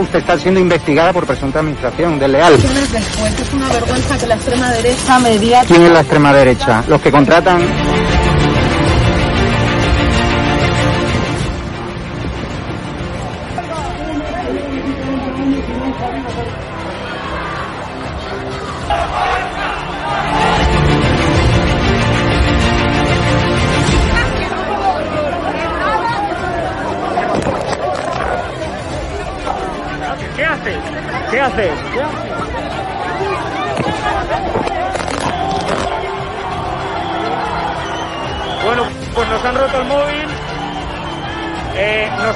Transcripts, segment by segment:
usted está siendo investigada por presunta administración desleal. es una vergüenza que la extrema derecha media ¿Quién es la extrema derecha? Los que contratan...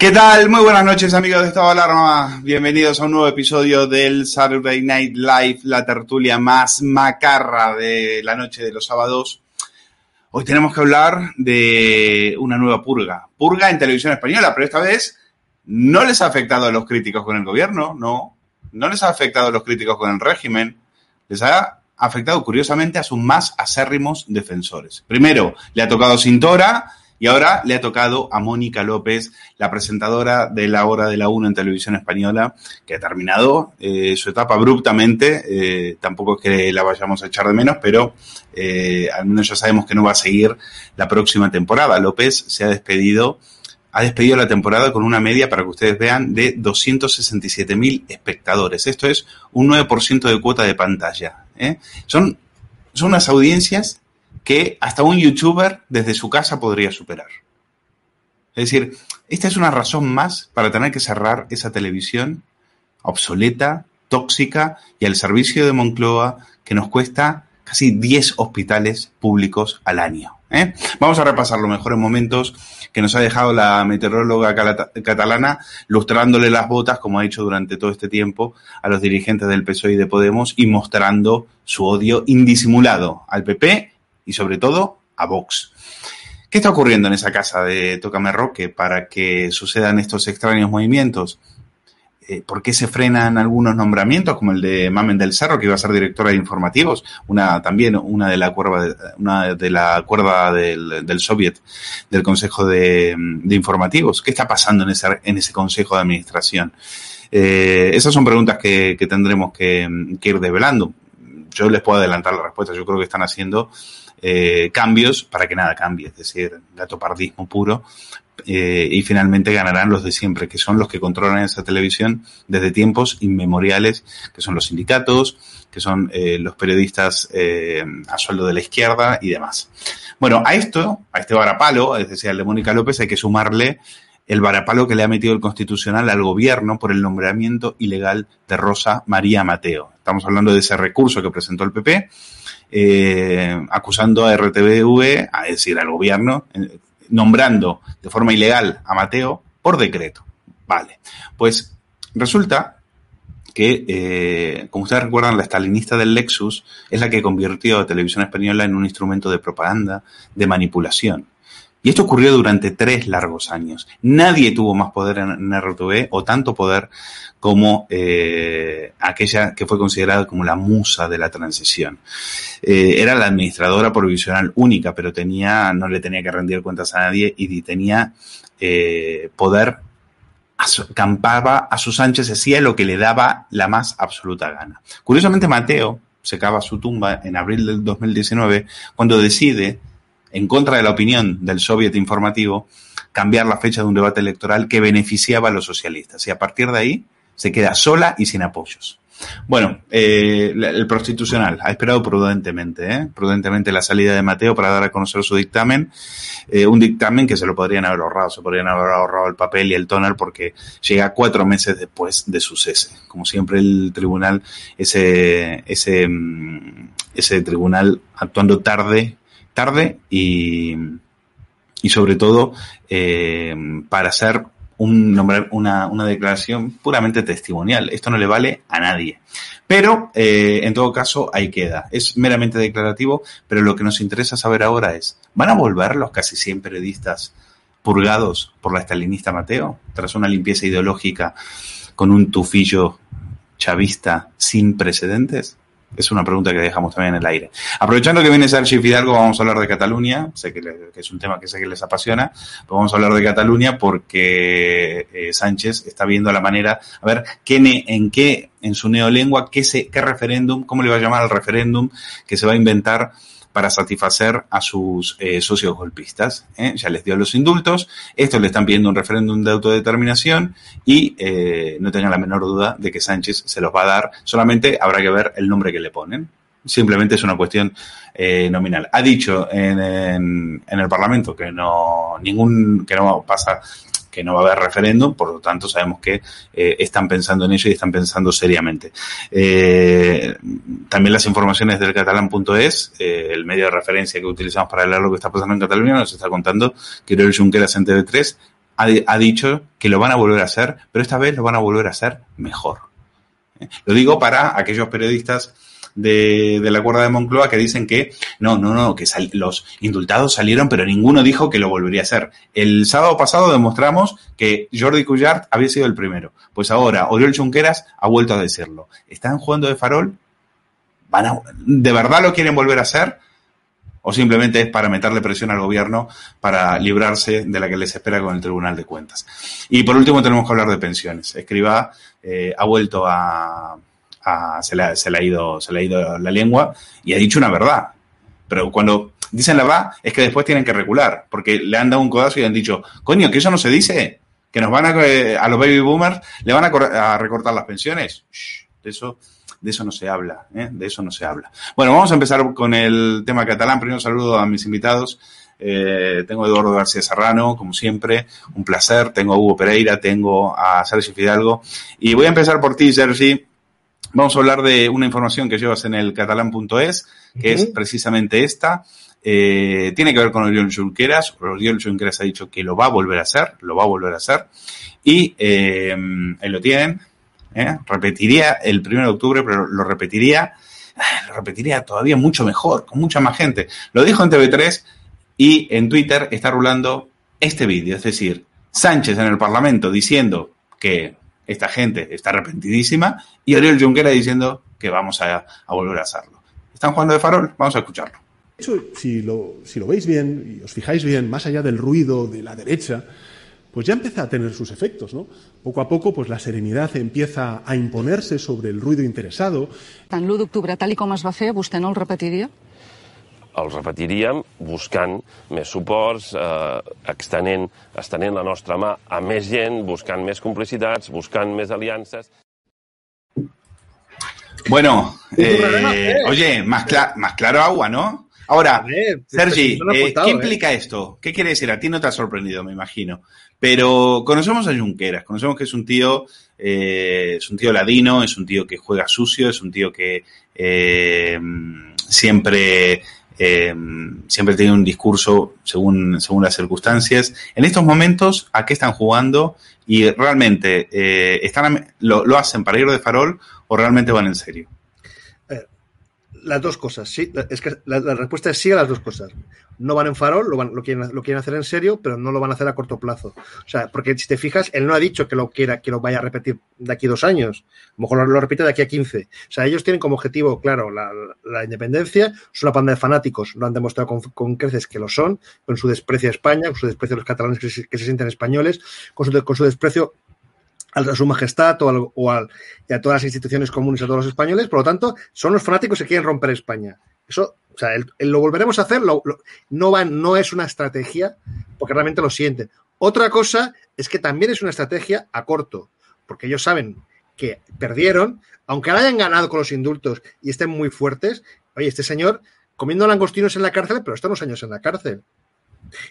¿Qué tal? Muy buenas noches amigos de Estado de Alarma. Bienvenidos a un nuevo episodio del Saturday Night Live, la tertulia más macarra de la noche de los sábados. Hoy tenemos que hablar de una nueva purga. Purga en televisión española, pero esta vez no les ha afectado a los críticos con el gobierno, no. No les ha afectado a los críticos con el régimen. Les ha afectado curiosamente a sus más acérrimos defensores. Primero, le ha tocado Cintora y ahora le ha tocado a Mónica López, la presentadora de la hora de la 1 en televisión española, que ha terminado eh, su etapa abruptamente. Eh, tampoco es que la vayamos a echar de menos, pero eh, al menos ya sabemos que no va a seguir la próxima temporada. López se ha despedido, ha despedido la temporada con una media, para que ustedes vean, de 267.000 espectadores. Esto es un 9% de cuota de pantalla. Son, son unas audiencias que hasta un youtuber desde su casa podría superar. Es decir, esta es una razón más para tener que cerrar esa televisión obsoleta, tóxica y al servicio de Moncloa que nos cuesta casi 10 hospitales públicos al año. ¿eh? Vamos a repasar los mejores momentos que nos ha dejado la meteoróloga catalana, lustrándole las botas, como ha hecho durante todo este tiempo, a los dirigentes del PSOE y de Podemos y mostrando su odio indisimulado al PP y sobre todo a Vox. ¿Qué está ocurriendo en esa casa de Tócame Roque para que sucedan estos extraños movimientos? Eh, ¿Por qué se frenan algunos nombramientos, como el de Mamen del Cerro, que iba a ser directora de informativos? Una también una de la cuerda, una de la cuerda del, del Soviet, del Consejo de, de Informativos. ¿Qué está pasando en ese, en ese Consejo de Administración? Eh, esas son preguntas que, tendremos que, que ir desvelando. Yo les puedo adelantar la respuesta. Yo creo que están haciendo eh, cambios para que nada cambie, es decir, gatopardismo puro, eh, y finalmente ganarán los de siempre, que son los que controlan esa televisión desde tiempos inmemoriales, que son los sindicatos, que son eh, los periodistas a sueldo de la izquierda y demás. Bueno, a esto, a este varapalo, es decir, al de Mónica López, hay que sumarle el varapalo que le ha metido el Constitucional al gobierno por el nombramiento ilegal de Rosa María Mateo. Estamos hablando de ese recurso que presentó el PP, eh, acusando a RTVV, a decir, al gobierno, eh, nombrando de forma ilegal a Mateo por decreto. Vale, pues resulta que, eh, como ustedes recuerdan, la estalinista del Lexus es la que convirtió a Televisión Española en un instrumento de propaganda, de manipulación. Y esto ocurrió durante tres largos años. Nadie tuvo más poder en RTV o tanto poder como eh, aquella que fue considerada como la musa de la transición. Eh, era la administradora provisional única, pero tenía, no le tenía que rendir cuentas a nadie y tenía eh, poder, acampaba a sus anchas, hacía lo que le daba la más absoluta gana. Curiosamente, Mateo se cava su tumba en abril del 2019 cuando decide en contra de la opinión del soviet informativo, cambiar la fecha de un debate electoral que beneficiaba a los socialistas. Y a partir de ahí se queda sola y sin apoyos. Bueno, eh, el prostitucional ha esperado prudentemente, ¿eh? prudentemente la salida de Mateo para dar a conocer su dictamen, eh, un dictamen que se lo podrían haber ahorrado, se podrían haber ahorrado el papel y el tonal porque llega cuatro meses después de su cese. Como siempre el tribunal, ese, ese, mm, ese tribunal actuando tarde tarde y, y sobre todo eh, para hacer un, nombrar una, una, declaración puramente testimonial. Esto no le vale a nadie. Pero, eh, en todo caso, ahí queda. Es meramente declarativo, pero lo que nos interesa saber ahora es, ¿van a volver los casi 100 periodistas purgados por la estalinista Mateo, tras una limpieza ideológica con un tufillo chavista sin precedentes? Es una pregunta que dejamos también en el aire. Aprovechando que viene Sergi Fidalgo, vamos a hablar de Cataluña. Sé que, que, es un tema que sé que les apasiona. Pero vamos a hablar de Cataluña porque eh, Sánchez está viendo la manera, a ver, qué en qué, en su neolengua, qué, se, qué referéndum, cómo le va a llamar al referéndum que se va a inventar para satisfacer a sus eh, socios golpistas. ¿eh? Ya les dio los indultos, estos le están pidiendo un referéndum de autodeterminación y eh, no tengan la menor duda de que Sánchez se los va a dar, solamente habrá que ver el nombre que le ponen. Simplemente es una cuestión eh, nominal. Ha dicho en, en, en, el Parlamento que no ningún que no pasa que no va a haber referéndum, por lo tanto sabemos que eh, están pensando en ello y están pensando seriamente. Eh, también las informaciones del catalán.es, eh, el medio de referencia que utilizamos para leer lo que está pasando en Cataluña, nos está contando que Oriol Junqueras en TV3 ha, dicho que lo van a volver a hacer, pero esta vez lo van a volver a hacer mejor. Lo digo para aquellos periodistas de, la cuerda de Moncloa que dicen que no, no, no, que los indultados salieron, pero ninguno dijo que lo volvería a hacer. El sábado pasado demostramos que Jordi Cuyart había sido el primero. Pues ahora Oriol Junqueras ha vuelto a decirlo. ¿Están jugando de farol? ¿Van a, ¿De verdad lo quieren volver a hacer? ¿O simplemente es para meterle presión al gobierno para librarse de la que les espera con el Tribunal de Cuentas? Y por último tenemos que hablar de pensiones. Escriba eh, ha vuelto a, se, le, ha ido, se le ha ido la lengua y ha dicho una verdad. Pero cuando dicen la verdad es que después tienen que recular, porque le han dado un codazo y han dicho, coño, que eso no se dice, que nos van a, a los baby boomers le van a, recortar las pensiones. De eso, de eso no se habla, ¿eh? de eso no se habla. Bueno, vamos a empezar con el tema catalán. Primero saludo a mis invitados. Eh, tengo a Eduardo García Serrano, como siempre, un placer. Tengo a Hugo Pereira, tengo a Sergi Fidalgo. Y voy a empezar por ti, Sergi. Vamos a hablar de una información que llevas en el catalán.es, que uh -huh. es precisamente esta. Eh, tiene que ver con Oriol Junqueras. Oriol Junqueras ha dicho que lo va a volver a hacer, lo va a volver a hacer. Y eh, ahí lo tienen. ¿eh? Repetiría el 1 de octubre, pero lo repetiría, lo repetiría todavía mucho mejor, con mucha más gente. Lo dijo en TV3 y en Twitter está rulando este vídeo, es decir, Sánchez en el Parlamento diciendo que esta gente está arrepentidísima y Oriol Junqueras diciendo que vamos a, a, volver a hacerlo. ¿Están jugando de farol? Vamos a escucharlo. De hecho, si lo, si lo veis bien y os fijáis bien, más allá del ruido de la derecha, pues ya empieza a tener sus efectos, ¿no? Poco a poco, pues la serenidad empieza a imponerse sobre el ruido interesado. Tant l'1 d'octubre, tal i com es va fer, vostè no el repetiria? Els repetiríem buscant més suports, eh, extenent, extenent la nostra mà a més gent, buscant més complicitats, buscant més aliances. Bueno, eh, oye, más, cla más claro agua, ¿no? Ahora, ver, Sergi, eh, ¿qué implica esto? ¿Qué quiere decir? A ti no te ha sorprendido, me imagino. Pero conocemos a Junqueras, conocemos que es un tío, eh, es un tío ladino, es un tío que juega sucio, es un tío que eh, siempre, eh, siempre tiene un discurso según, según las circunstancias. En estos momentos, ¿a qué están jugando? Y realmente, eh, están, lo, ¿lo hacen para ir de farol o realmente van en serio? Las dos cosas, sí. Es que la, respuesta es sí a las dos cosas. No van en farol, lo, van, lo, quieren, lo quieren hacer en serio, pero no lo van a hacer a corto plazo. O sea, porque si te fijas, él no ha dicho que lo quiera, que lo vaya a repetir de aquí a dos años. A lo mejor lo, repite de aquí a 15. O sea, ellos tienen como objetivo, claro, la, la independencia. Es una panda de fanáticos, lo han demostrado con, con, creces que lo son, con su desprecio a España, con su desprecio a los catalanes que se, que se sienten españoles, con su, con su desprecio a su majestad o, al, y a todas las instituciones comunes, a todos los españoles. Por lo tanto, son los fanáticos que quieren romper España. Eso, o sea, el, lo volveremos a hacer, lo, no, va, no es una estrategia, porque realmente lo sienten. Otra cosa es que también es una estrategia a corto, porque ellos saben que perdieron, aunque hayan ganado con los indultos y estén muy fuertes, oye, este señor comiendo langostinos en la cárcel, pero está unos años en la cárcel.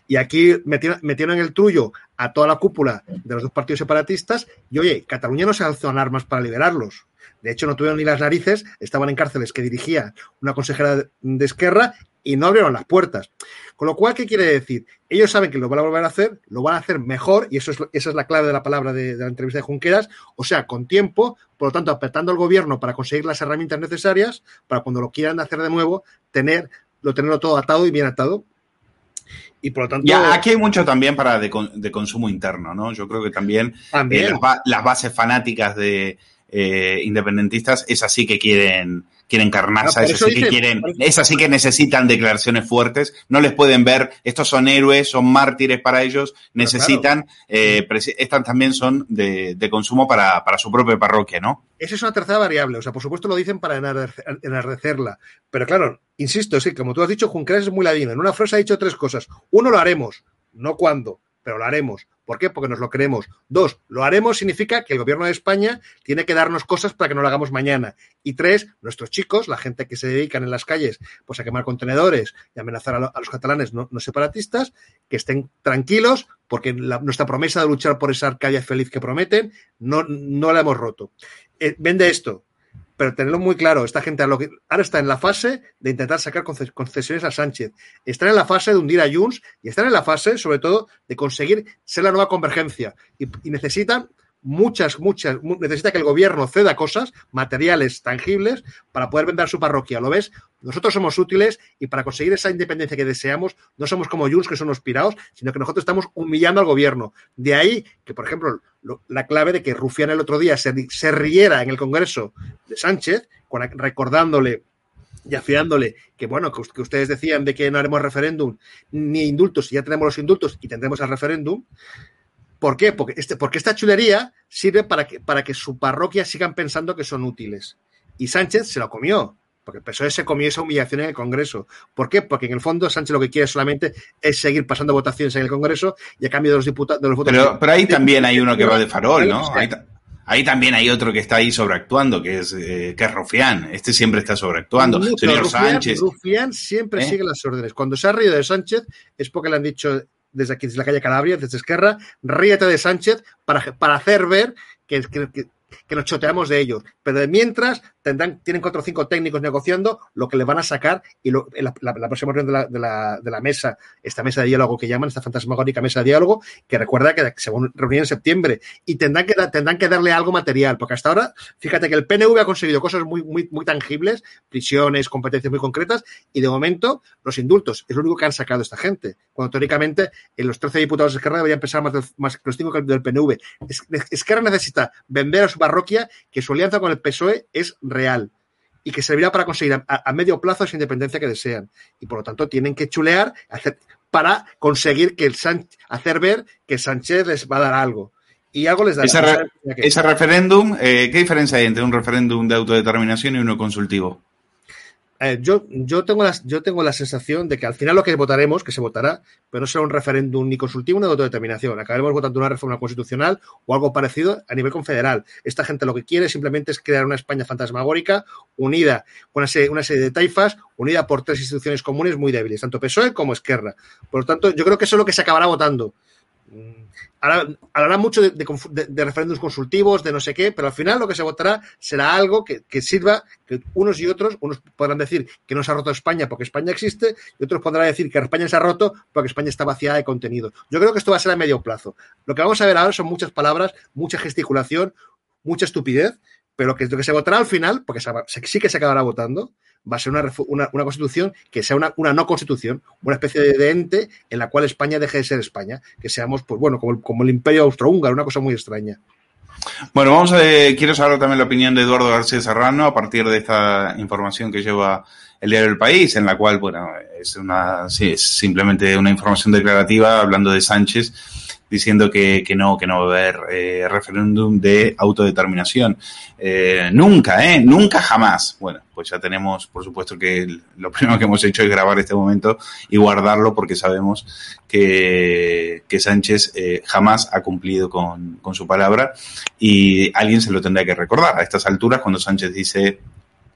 Y aquí metieron, metieron, en el trullo a toda la cúpula de los dos partidos separatistas y, oye, Cataluña no se alzó en armas para liberarlos. De hecho, no tuvieron ni las narices, estaban en cárceles que dirigía una consejera de Esquerra y no abrieron las puertas. Con lo cual, ¿qué quiere decir? Ellos saben que lo van a volver a hacer, lo van a hacer mejor, y eso es, esa es la clave de la palabra de, de la entrevista de Junqueras, o sea, con tiempo, por lo tanto, apretando al gobierno para conseguir las herramientas necesarias, para cuando lo quieran hacer de nuevo, tener, lo tenerlo todo atado y bien atado, y por lo tanto. Ya, aquí hay mucho también para de, de consumo interno, ¿no? Yo creo que también, también. Eh, las, las, bases fanáticas de eh, independentistas es así que quieren quieren carnaza, no, es así dice, que quieren, es así que necesitan declaraciones fuertes, no les pueden ver, estos son héroes, son mártires para ellos, necesitan, claro. eh, estas también son de, de consumo para, para, su propia parroquia, ¿no? Esa es una tercera variable, o sea, por supuesto lo dicen para enardecerla, pero claro, insisto, sí, como tú has dicho, Junqueras es muy ladino, en una frase ha dicho tres cosas, uno lo haremos, no cuándo, pero lo haremos. ¿Por qué? Porque nos lo creemos. Dos, lo haremos significa que el gobierno de España tiene que darnos cosas para que no lo hagamos mañana. Y tres, nuestros chicos, la gente que se dedican en las calles pues a quemar contenedores y amenazar a, lo, a los catalanes no, separatistas, que estén tranquilos porque nuestra promesa de luchar por esa Arcadia feliz que prometen no, no la hemos roto. Eh, vende esto, pero tenerlo muy claro, esta gente ahora está en la fase de intentar sacar concesiones a Sánchez, están en la fase de hundir a Junts y están en la fase, sobre todo, de conseguir ser la nueva convergencia. Y, y necesitan muchas, muchas, necesita que el gobierno ceda cosas, materiales, tangibles, para poder vender su parroquia. ¿Lo ves? Nosotros somos útiles y para conseguir esa independencia que deseamos, no somos como Junts, que son los pirados, sino que nosotros estamos humillando al gobierno. De ahí que, por ejemplo, lo, la clave de que Rufián el otro día se, se riera en el Congreso de Sánchez, recordándole y afiándole que, bueno, que, que, ustedes decían de que no haremos referéndum ni indultos, y ya tenemos los indultos y tendremos el referéndum, ¿Por qué? Porque, este, porque esta chulería sirve para que, para que su parroquia sigan pensando que son útiles. Y Sánchez se lo comió, porque el PSOE se comió esa humillación en el Congreso. ¿Por qué? Porque en el fondo Sánchez lo que quiere solamente es seguir pasando votaciones en el Congreso y a cambio de los diputados. De los votos pero, pero ahí también hay uno que va de farol, ¿no? Ahí, ahí, también hay otro que está ahí sobreactuando, que es, eh, que es Rufián. Este siempre está sobreactuando. No, Señor Rufián, Sánchez. Rufián siempre ¿Eh? sigue las órdenes. Cuando se ha reído de Sánchez es porque le han dicho desde aquí, desde la calle Calabria, desde Esquerra, ríete de Sánchez para, para hacer ver que, que, que, nos choteamos de ellos. Pero de mientras tendrán, tienen cuatro o cinco técnicos negociando lo que le van a sacar y lo, la, próxima reunión de la, de, la, de la mesa, esta mesa de diálogo que llaman, esta fantasmagórica mesa de diálogo, que recuerda que se van a reunir en septiembre y tendrán que, tendrán que darle algo material, porque hasta ahora, fíjate que el PNV ha conseguido cosas muy, muy, muy tangibles, prisiones, competencias muy concretas, y de momento los indultos es lo único que han sacado esta gente, cuando teóricamente en los 13 diputados de Esquerra deberían pesar más, del, más que los 5 del PNV. Esquerra necesita vender a su parroquia que su alianza con el PSOE es real y que servirá para conseguir a, a, medio plazo esa independencia que desean. Y por lo tanto tienen que chulear hacer, para conseguir que el San, hacer ver que Sánchez les va a dar algo. Y algo les dará. Ese, re, ese referéndum, eh, ¿qué diferencia hay entre un referéndum de autodeterminación y uno consultivo? Eh, yo, yo, tengo la, yo tengo la sensación de que al final lo que votaremos, que se votará, pero no será un referéndum ni consultivo ni de autodeterminación. Acabaremos votando una reforma constitucional o algo parecido a nivel confederal. Esta gente lo que quiere simplemente es crear una España fantasmagórica, unida con una serie, una serie de taifas, unida por tres instituciones comunes muy débiles, tanto PSOE como Esquerra. Por lo tanto, yo creo que eso es lo que se acabará votando. Mm, hablará mucho de, de, referéndums consultivos, de no sé qué, pero al final lo que se votará será algo que, sirva, que unos y otros, unos podrán decir que no se ha roto España porque España existe, y otros podrán decir que España se ha roto porque España está vaciada de contenido. Yo creo que esto va a ser a medio plazo. Lo que vamos a ver ahora son muchas palabras, mucha gesticulación, mucha estupidez, pero que lo que se votará al final, porque sí que se acabará votando, va a ser una, una, una constitución que sea una, una, no constitución, una especie de ente en la cual España deje de ser España, que seamos, pues bueno, como el, como el imperio austrohúngaro, una cosa muy extraña. Bueno, vamos a, quiero saber también la opinión de Eduardo García Serrano a partir de esta información que lleva el diario del País, en la cual, bueno, es una, sí, es simplemente una información declarativa hablando de Sánchez diciendo que, que no, que no va a haber eh, referéndum de autodeterminación. Eh, nunca, ¿eh? Nunca jamás. Bueno, pues ya tenemos, por supuesto que lo primero que hemos hecho es grabar este momento y guardarlo porque sabemos que, que Sánchez eh, jamás ha cumplido con, con su palabra y alguien se lo tendrá que recordar. A estas alturas, cuando Sánchez dice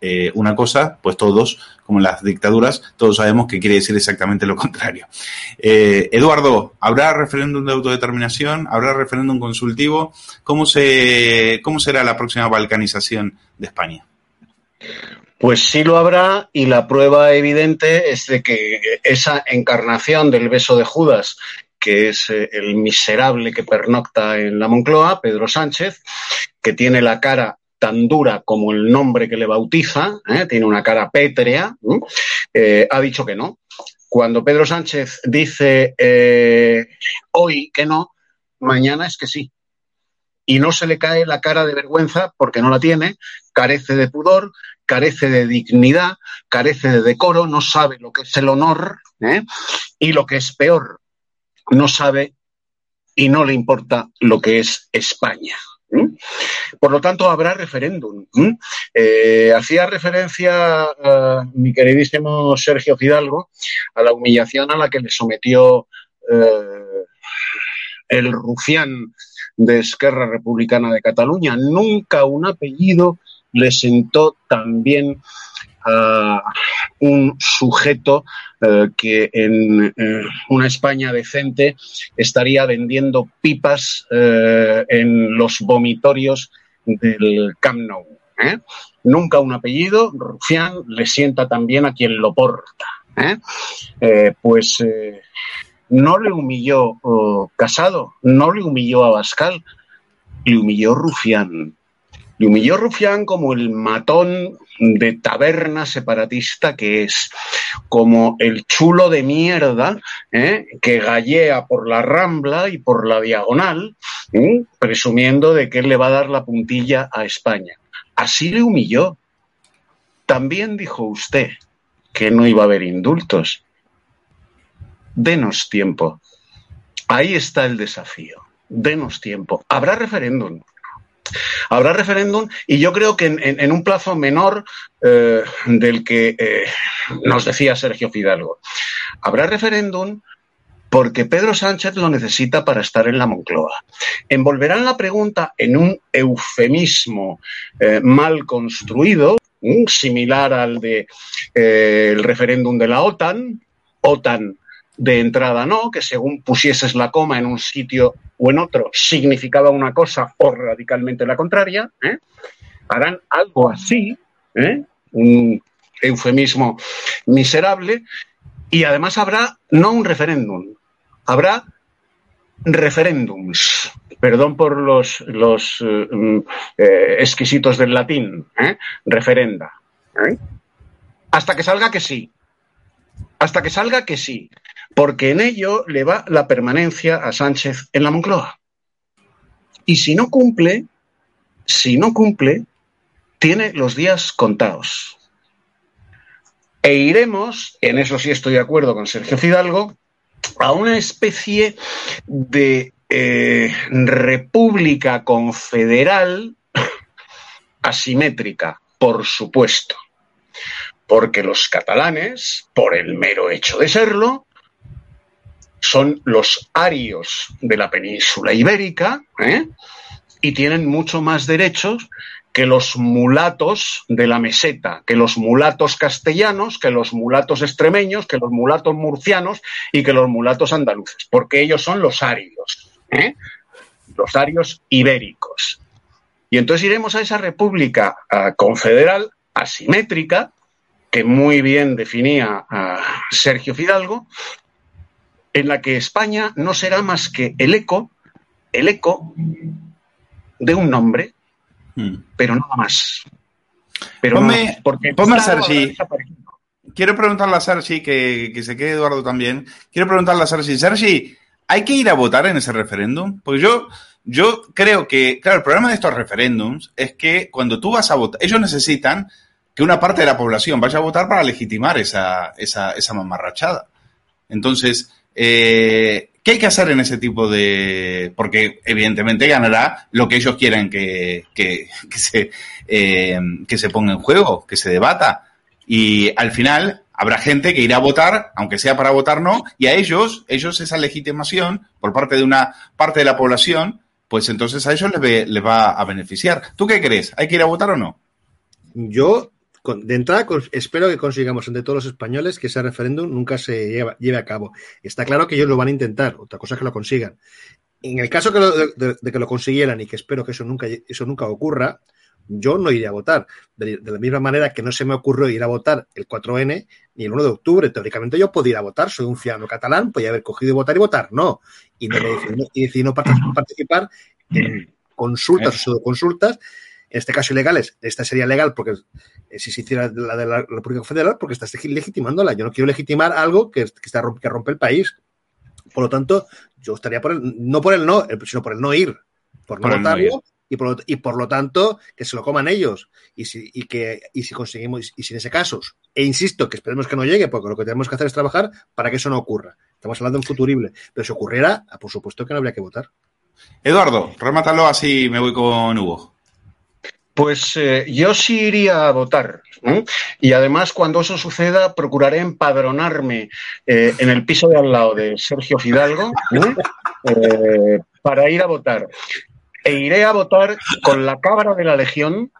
eh, una cosa, pues todos, como las dictaduras, todos sabemos que quiere decir exactamente lo contrario. Eh, Eduardo, ¿habrá referéndum de autodeterminación? ¿Habrá referéndum consultivo? ¿Cómo, se, ¿Cómo será la próxima balcanización de España? Pues sí lo habrá y la prueba evidente es de que esa encarnación del beso de Judas que es eh, el miserable que pernocta en la Moncloa, Pedro Sánchez, que tiene la cara tan dura como el nombre que le bautiza, ¿eh? tiene una cara pétrea, eh, ha dicho que no. Cuando Pedro Sánchez dice eh, hoy que no, mañana es que sí. Y no se le cae la cara de vergüenza porque no la tiene, carece de pudor, carece de dignidad, carece de decoro, no sabe lo que es el honor y lo que es peor, no sabe y no le importa lo que es España. Por lo tanto, habrá referéndum. Eh, hacía referencia a mi queridísimo Sergio Fidalgo a la humillación a la que le sometió eh, el rufián de Esquerra Republicana de Cataluña. Nunca un apellido le sentó tan bien a un sujeto eh, que en eh, una España decente estaría vendiendo pipas eh, en los vomitorios del Camp Nou. Nunca un apellido, Rufián, le sienta también a quien lo porta. pues no le humilló oh, Casado, no le humilló a Bascal, le humilló Rufián. Le humilló Rufián como el matón de taberna separatista que es, como el chulo de mierda ¿eh? que gallea por la rambla y por la diagonal, ¿eh? presumiendo de que él le va a dar la puntilla a España. Así le humilló. También dijo usted que no iba a haber indultos. Denos tiempo. Ahí está el desafío. Denos tiempo. Habrá referéndum. Habrá referéndum y yo creo que en, un plazo menor eh, del que eh, nos decía Sergio Fidalgo. Habrá referéndum porque Pedro Sánchez lo necesita para estar en la Moncloa. Envolverán la pregunta en un eufemismo eh, mal construido, similar al de el referéndum de la OTAN, OTAN de entrada no, que según pusieses la coma en un sitio o en otro significaba una cosa o radicalmente la contraria, ¿eh? harán algo así, ¿eh? un eufemismo miserable, y además habrá no un referéndum, habrá referéndums, perdón por los, los eh, exquisitos del latín, referenda, hasta que salga que sí, hasta que salga que sí, porque en ello le va la permanencia a Sánchez en la Moncloa. Y si no cumple, si no cumple, tiene los días contados. E iremos, en eso sí estoy de acuerdo con Sergio Fidalgo, a una especie de eh, república confederal asimétrica, por supuesto Porque los catalanes, por el mero hecho de serlo, son los arios de la península ibérica ¿eh? y tienen mucho más derechos que los mulatos de la meseta, que los mulatos castellanos, que los mulatos extremeños, que los mulatos murcianos y que los mulatos andaluces, porque ellos son los arios, ¿eh? los arios ibéricos. Y entonces iremos a esa república confederal asimétrica, que muy bien definía Sergio Fidalgo, en la que España no será más que el eco, el eco de un nombre, hmm. pero nada más. Pero ponme, no, porque ponme a Sergi. Quiero preguntarle a Sergi, que, que, se quede Eduardo también. Quiero preguntarle a Sergi, Sergi, ¿hay que ir a votar en ese referéndum? Porque yo, yo creo que, claro, el problema de estos referéndums es que cuando tú vas a votar, ellos necesitan que una parte de la población vaya a votar para legitimar esa, esa, esa mamarrachada. Entonces, eh, ¿Qué hay que hacer en ese tipo de...? Porque evidentemente ganará lo que ellos quieren que, que, se, eh, que se ponga en juego, que se debata. Y al final habrá gente que irá a votar, aunque sea para votar no, y a ellos, ellos esa legitimación por parte de una parte de la población, pues entonces a ellos les, les va a beneficiar. ¿Tú qué crees? ¿Hay que ir a votar o no? Yo de entrada, espero que consigamos entre todos los españoles que ese referéndum nunca se lleve, a cabo. Está claro que ellos lo van a intentar, otra cosa es que lo consigan. En el caso de, que lo consiguieran y que espero que eso nunca, eso nunca ocurra, yo no iría a votar. De, la misma manera que no se me ocurrió ir a votar el 4N ni el 1 de octubre. Teóricamente yo podía votar, soy un ciudadano catalán, podía haber cogido y votar y votar. No. Y, no, y decidí no participar en consultas o consultas en este caso ilegales, esta sería legal porque eh, si se hiciera la de la República Federal, porque estás legitimándola. Yo no quiero legitimar algo que, que, está, que rompe el país. Por lo tanto, yo estaría por el, no por el no, sino por el no ir, por no por votarlo. No y por, lo, y por lo tanto que se lo coman ellos y si, y que, y si conseguimos, y si en ese caso, e insisto que esperemos que no llegue, porque lo que tenemos que hacer es trabajar para que eso no ocurra. Estamos hablando de un futurible, pero si ocurriera, por supuesto que no habría que votar. Eduardo, remátalo así me voy con Hugo. Pues eh, yo sí iría a votar. ¿eh? Y además, cuando eso suceda, procuraré empadronarme eh, en el piso de al lado de Sergio Fidalgo para ir a votar. E iré a votar con la cabra de la Legión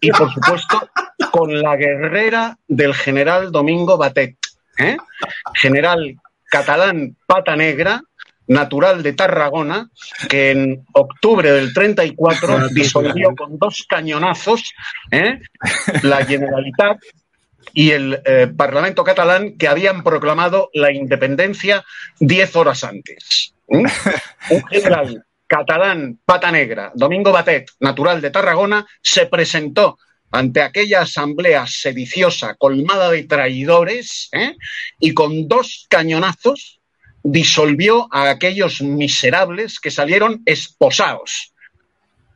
y, por supuesto, con la guerrera del general Domingo Batet. General catalán pata negra, natural de Tarragona, que en octubre del 34 disolvió con dos cañonazos ¿eh? la Generalitat y el eh, Parlamento catalán que habían proclamado la independencia diez horas antes. ¿eh? Un general catalán pata negra, Domingo Batet, natural de Tarragona, se presentó ante aquella asamblea sediciosa colmada de traidores ¿eh? y con dos cañonazos disolvió a aquellos miserables que salieron esposados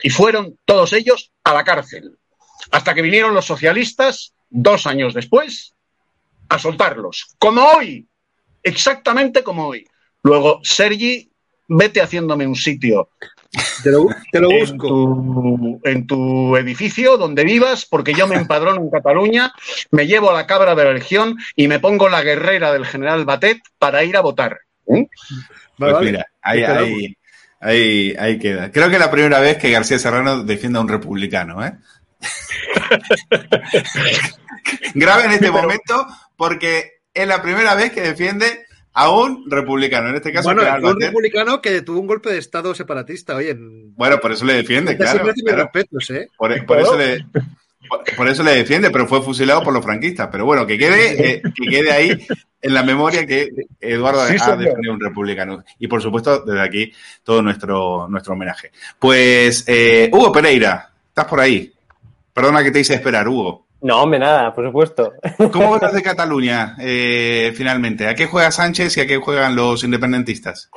y fueron todos ellos a la cárcel, hasta que vinieron los socialistas dos años después a soltarlos, como hoy, exactamente como hoy. Luego, Sergi, vete haciéndome un sitio. Te lo, te lo busco. En tu, en tu, edificio donde vivas, porque yo me empadrono en Cataluña, me llevo a la cabra de la legión y me pongo la guerrera del general Batet para ir a votar. ¿Eh? Pues vale, mira, ahí, ahí, ahí, ahí, queda. Creo que es la primera vez que García Serrano defiende a un republicano, ¿eh? Grave en este momento porque es la primera vez que defiende a un republicano, en este caso. Bueno, un republicano que tuvo un golpe de Estado separatista, oye. En... Bueno, por eso le defiende, claro. claro. Respetos, ¿eh? por, por, eso le, por, eso le defiende, pero fue fusilado por los franquistas. Pero bueno, que quede, eh, que quede ahí en la memoria que Eduardo sí, ha defendido un republicano. Y por supuesto, desde aquí, todo nuestro, nuestro homenaje. Pues, eh, Hugo Pereira, estás por ahí. Perdona que te hice esperar, Hugo. No, hombre, nada, por supuesto. ¿Cómo vas de Cataluña, eh, finalmente? ¿A qué juega Sánchez y a qué juegan los independentistas?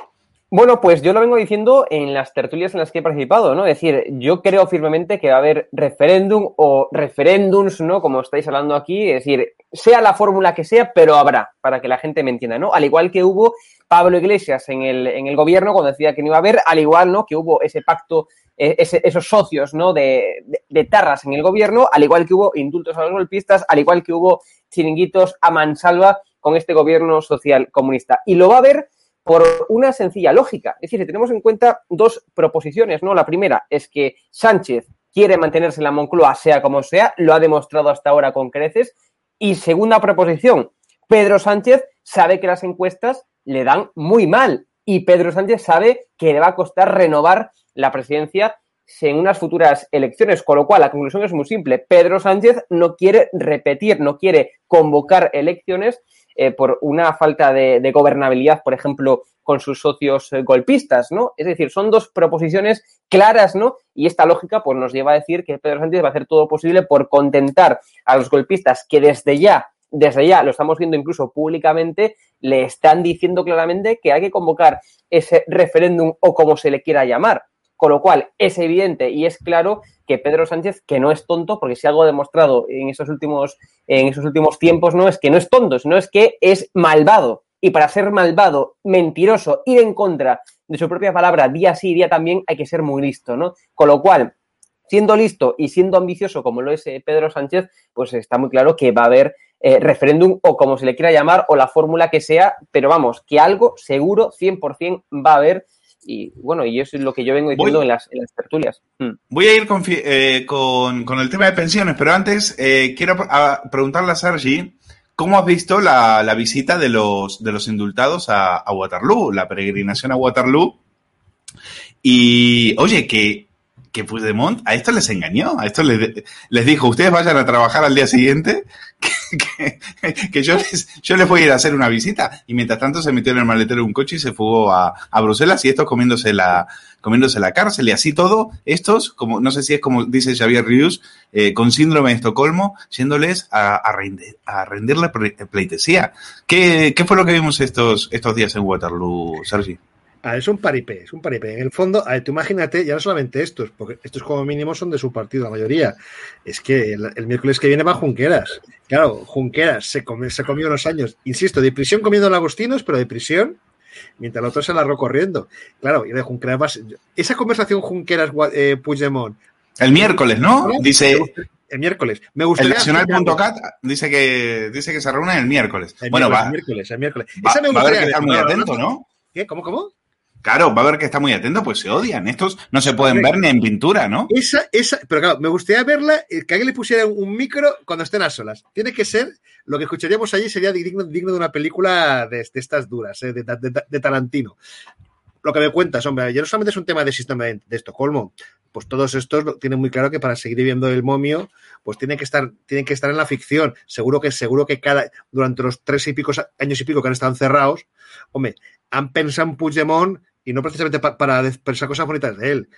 Bueno, pues yo lo vengo diciendo en las tertulias en las que he participado, ¿no? Es decir, yo creo firmemente que va a haber referéndum o referéndums, ¿no? Como estáis hablando aquí, es decir, sea la fórmula que sea, pero habrá, para que la gente me entienda, ¿no? Al igual que hubo Pablo Iglesias en el, en el gobierno cuando decía que no iba a haber, al igual, ¿no? Que hubo ese pacto eh, ese- esos socios ¿no? de, de- de tarras en el gobierno, al igual que hubo indultos a los golpistas, al igual que hubo chiringuitos a mansalva con este gobierno social comunista. Y lo va a ver por una sencilla lógica. Es decir, si tenemos en cuenta dos proposiciones, ¿no? La primera es que Sánchez quiere mantenerse en la Moncloa, sea como sea, lo ha demostrado hasta ahora con creces. Y segunda proposición, Pedro Sánchez sabe que las encuestas le dan muy mal y Pedro Sánchez sabe que le va a costar renovar la presidencia en unas futuras elecciones, con lo cual la conclusión es muy simple. Pedro Sánchez no quiere repetir, no quiere convocar elecciones eh, por una falta de, de gobernabilidad, por ejemplo, con sus socios eh, golpistas, ¿no? Es decir, son dos proposiciones claras, ¿no? Y esta lógica pues nos lleva a decir que Pedro Sánchez va a hacer todo posible por contentar a los golpistas que desde ya, desde ya, lo estamos viendo incluso públicamente, le están diciendo claramente que hay que convocar ese referéndum o como se le quiera llamar. Con lo cual, es evidente y es claro que Pedro Sánchez, que no es tonto, porque si algo ha demostrado en esos últimos, en esos últimos tiempos, no es que no es tonto, sino es que es malvado. Y para ser malvado, mentiroso, ir en contra de su propia palabra día sí, día también, hay que ser muy listo, ¿no? Con lo cual, siendo listo y siendo ambicioso como lo es eh, Pedro Sánchez, pues está muy claro que va a haber eh, referéndum o como se le quiera llamar o la fórmula que sea, pero vamos, que algo seguro 100% va a haber y bueno, y eso es lo que yo vengo diciendo en, las, en las tertulias. Mm. Voy a ir con, eh, con, con el tema de pensiones, pero antes eh, quiero a- preguntarle a Sergi, ¿cómo has visto la, la visita de los, de los indultados a, a Waterloo, la peregrinación a Waterloo? Y, oye, que, que Puigdemont a esto les engañó, a esto les, les dijo, ustedes vayan a trabajar al día siguiente, que, yo, les, yo les voy a ir a hacer una visita. Y mientras tanto se metió en el maletero de un coche y se fugó a, a Bruselas y estos comiéndose la, comiéndose la cárcel. Y así todo, estos, como no sé si es como dice Xavier Rius, eh, con síndrome de Estocolmo, yéndoles a, a, rendir, a rendirle pleitesía. ¿Qué, ¿Qué fue lo que vimos estos, estos días en Waterloo, Sergi? Es un paripé, es un paripé. En el fondo, a ver, tú imagínate, ya no solamente estos, porque estos como mínimo son de su partido, la mayoría. Es que el, el miércoles que viene va Junqueras. Claro, Junqueras se, come- se comió unos años, insisto, de prisión comiendo lagostinos, pero de prisión, mientras el otro se largó corriendo. Claro, y de Junqueras Esa conversación Junqueras-Puigdemont. El miércoles, ¿no? Dice, El miércoles. Me el gustaría. nacional.cat dice que, dice que se reúnen el miércoles. El bueno, miércoles, va, el miércoles, el miércoles. va, Esa me va a haber gustaría que estar muy atento, ¿no? ¿Qué? ¿Cómo, cómo? Claro, va a haber que estar muy atento, pues se odian. Estos no se pueden ver ni en pintura, ¿no? Esa, esa, pero claro, me gustaría verla, eh, que alguien le pusiera un micro cuando estén a solas. Tiene que ser, lo que escucharíamos allí sería digno, digno de una película de, estas duras, eh, de, de- Tarantino. Lo que me cuentas, hombre, ya no solamente es un tema de sistema de, Estocolmo, pues todos estos tienen muy claro que para seguir viendo el momio, pues tienen que estar, tienen que estar en la ficción. Seguro que, seguro que cada, durante los tres y pico años y pico que han estado encerrados, hombre, han pensado en Puigdemont y no precisamente pa- para pensar cosas bonitas de él.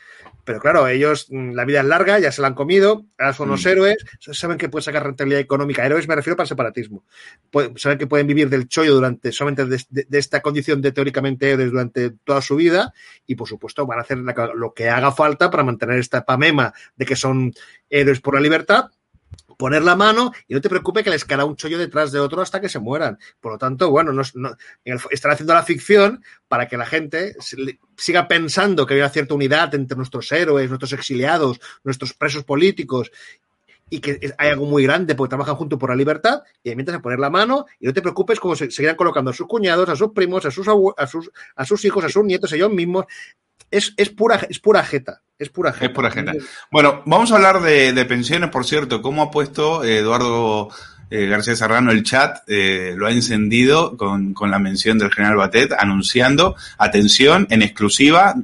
Pero claro, ellos, mm, la vida es larga, ya se la han comido, ahora son los Mm. héroes, saben que pueden sacar rentabilidad económica. Héroes me refiero para el separatismo. Pueden- saben que pueden vivir del chollo durante solamente de, de- de esta condición de teóricamente héroes durante toda su vida y por supuesto van a hacer la- lo que haga falta para mantener esta pamema de que son héroes por la libertad poner la mano y no te preocupes que les caerá un chollo detrás de otro hasta que se mueran. Por lo tanto, bueno, no, no- están haciendo la ficción para que la gente siga pensando que hay una cierta unidad entre nuestros héroes, nuestros exiliados, nuestros presos políticos y que hay algo muy grande porque trabajan juntos por la libertad y mientras a poner la mano y no te preocupes como se seguirán colocando a sus cuñados, a sus primos, a sus, a sus, a sus hijos, a sus nietos, ellos mismos. Es, es pura es pura jeta, es pura jeta. Es pura jeta. Bueno, vamos a hablar de, de pensiones, por cierto. ¿Cómo ha puesto eh, Eduardo eh, García Serrano el chat? Eh, lo ha encendido con, con la mención del general Batet, anunciando, atención, en exclusiva,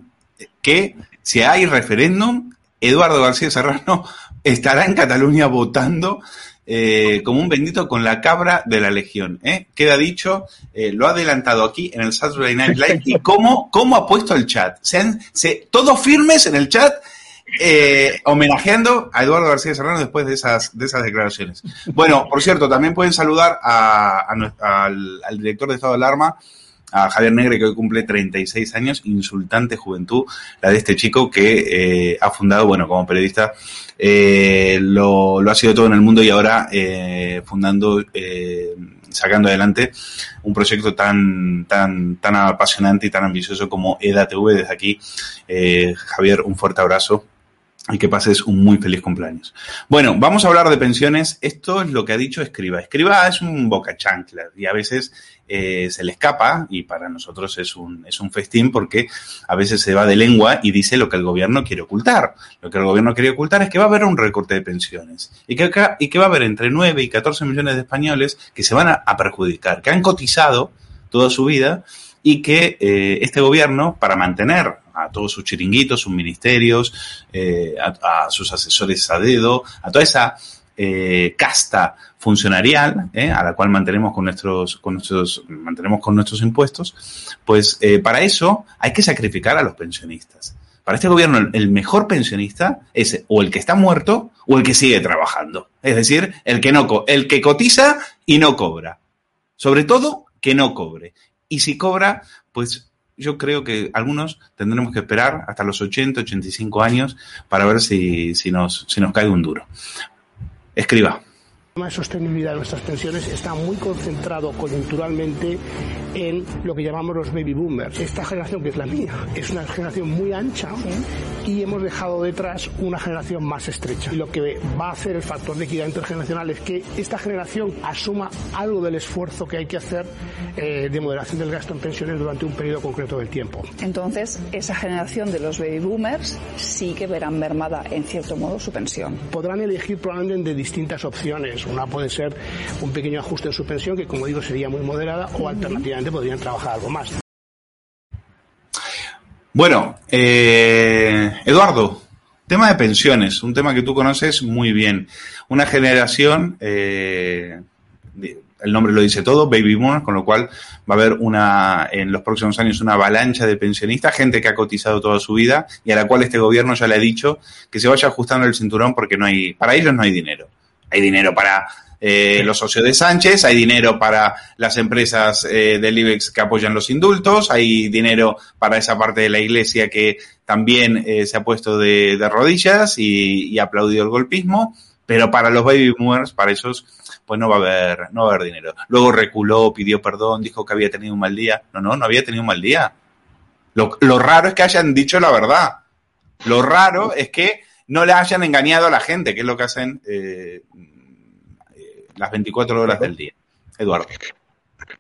que si hay referéndum, Eduardo García Serrano estará en Cataluña votando eh, como un bendito con la cabra de la Legión. ¿eh? Queda dicho, eh, lo ha adelantado aquí en el Saturday Night Live y cómo, cómo ha puesto el chat. Se han- se- todos firmes en el chat eh, homenajeando a Eduardo García Serrano después de esas, de esas declaraciones. Bueno, por cierto, también pueden saludar a- a nue- al, al director de estado de alarma, a Javier Negre, que hoy cumple 36 años, insultante juventud, la de este chico que eh, ha fundado, bueno, como periodista, eh, lo, lo, ha sido todo en el mundo y ahora eh, fundando, eh, sacando adelante un proyecto tan, tan, tan apasionante y tan ambicioso como EDATV. Desde aquí, eh, Javier, un fuerte abrazo y que pases un muy feliz cumpleaños. Bueno, vamos a hablar de pensiones. Esto es lo que ha dicho Escriba. Escriba es un boca chancla y a veces eh, se le escapa y para nosotros es un, es un festín porque a veces se va de lengua y dice lo que el gobierno quiere ocultar. Lo que el gobierno quiere ocultar es que va a haber un recorte de pensiones y que, y que va a haber entre 9 y 14 millones de españoles que se van a, a perjudicar, que han cotizado toda su vida y que eh, este gobierno, para mantener a todos sus chiringuitos, sus ministerios, eh, a, sus asesores a dedo, a toda esa eh, casta funcionarial, eh, a la cual mantenemos con nuestros, con nuestros, mantenemos con nuestros impuestos, pues para eso hay que sacrificar a los pensionistas. Para este gobierno, el, el mejor pensionista es o el que está muerto o el que sigue trabajando. Es decir, el que no, el que cotiza y no cobra. Sobre todo, que no cobre. Y si cobra, pues yo creo que algunos tendremos que esperar hasta los 80, 85 años para ver si, si, nos, si nos cae un duro. Escriba. El tema de sostenibilidad de nuestras pensiones está muy concentrado coyunturalmente en lo que llamamos los baby boomers. Esta generación, que es la mía, es una generación muy ancha y hemos dejado detrás una generación más estrecha. Y lo que va a hacer el factor de equidad intergeneracional es que esta generación asuma algo del esfuerzo que hay que hacer eh, de moderación del gasto en pensiones durante un periodo concreto del tiempo. Entonces, esa generación de los baby boomers sí que verán mermada, en cierto modo, su pensión. Podrán elegir probablemente de distintas opciones. Una puede ser un pequeño ajuste en su pensión, que como digo sería muy moderada, o alternativamente podrían trabajar algo más. Bueno, eh, Eduardo, tema de pensiones, un tema que tú conoces muy bien. Una generación, eh, el nombre lo dice todo, baby boomers, con lo cual va a haber una, en los próximos años una avalancha de pensionistas, gente que ha cotizado toda su vida y a la cual este gobierno ya le ha dicho que se vaya ajustando el cinturón porque no hay, para ellos no hay dinero. Hay dinero para eh, los socios de Sánchez, hay dinero para las empresas eh, del IBEX que apoyan los indultos, hay dinero para esa parte de la iglesia que también eh, se ha puesto de, de rodillas y, ha aplaudido el golpismo, pero para los baby boomers, para esos, pues no va a haber, no va a haber dinero. Luego reculó, pidió perdón, dijo que había tenido un mal día. No, no, no había tenido un mal día. Lo, lo raro es que hayan dicho la verdad. Lo raro es que no le hayan engañado a la gente, que es lo que hacen eh, las 24 horas del día. Eduardo.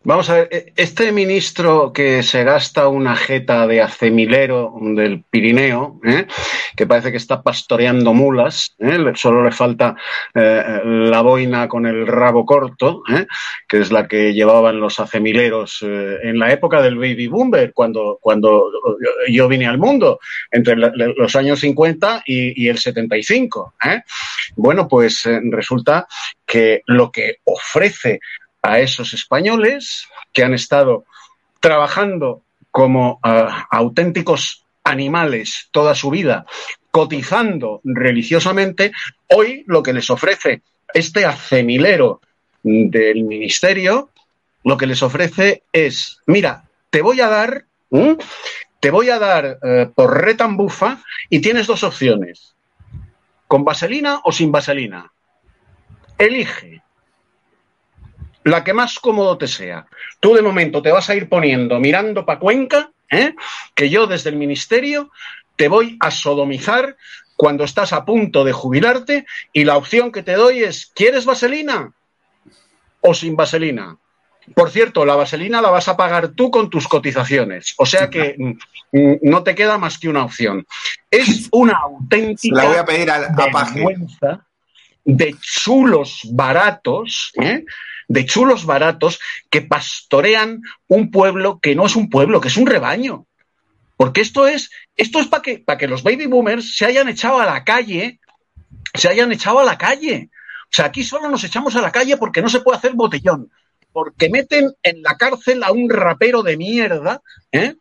Vamos a ver, este ministro que se gasta una jeta de acemilero del Pirineo, ¿eh? que parece que está pastoreando mulas, ¿eh? solo le falta eh, la boina con el rabo corto, ¿eh? que es la que llevaban los acemileros en la época del baby boomer, cuando, cuando yo vine al mundo, entre los años 50 y, y el 75. ¿eh? Bueno, pues resulta que lo que ofrece a esos españoles que han estado trabajando como uh, auténticos animales toda su vida, cotizando religiosamente, hoy lo que les ofrece este acemilero del ministerio, lo que les ofrece es, mira, te voy a dar, te voy a dar eh, por retambufa y tienes dos opciones, con vaselina o sin vaselina. Elige la que más cómodo te sea. Tú de momento te vas a ir poniendo mirando para Cuenca, ¿eh? que yo desde el ministerio te voy a sodomizar cuando estás a punto de jubilarte y la opción que te doy es, ¿quieres vaselina o sin vaselina? Por cierto, la vaselina la vas a pagar tú con tus cotizaciones, o sea que no te queda más que una opción. Es una auténtica la voy a pedir a, a vergüenza de chulos baratos, ¿eh? De chulos baratos que pastorean un pueblo que no es un pueblo, que es un rebaño. Porque esto es, esto es para que, para que los baby boomers se hayan echado a la calle, se hayan echado a la calle. O sea, aquí solo nos echamos a la calle porque no se puede hacer botellón. Porque meten en la cárcel a un rapero de mierda, ¿eh?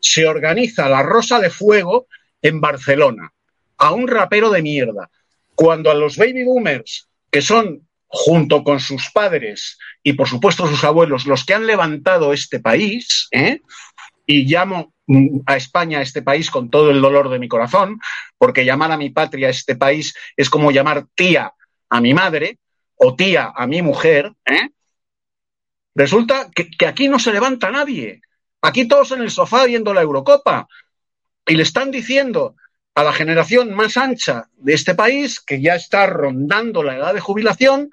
se organiza la Rosa de Fuego en Barcelona, a un rapero de mierda. Cuando a los baby boomers, que son junto con sus padres y por supuesto sus abuelos, los que han levantado este país, ¿eh? y llamo mm, a España, a este país, con todo el dolor de mi corazón, porque llamar a mi patria a este país es como llamar tía a mi madre o tía a mi mujer, ¿eh? resulta que, que aquí no se levanta nadie. Aquí todos en el sofá viendo la Eurocopa. Y le están diciendo a la generación más ancha de este país, que ya está rondando la edad de jubilación,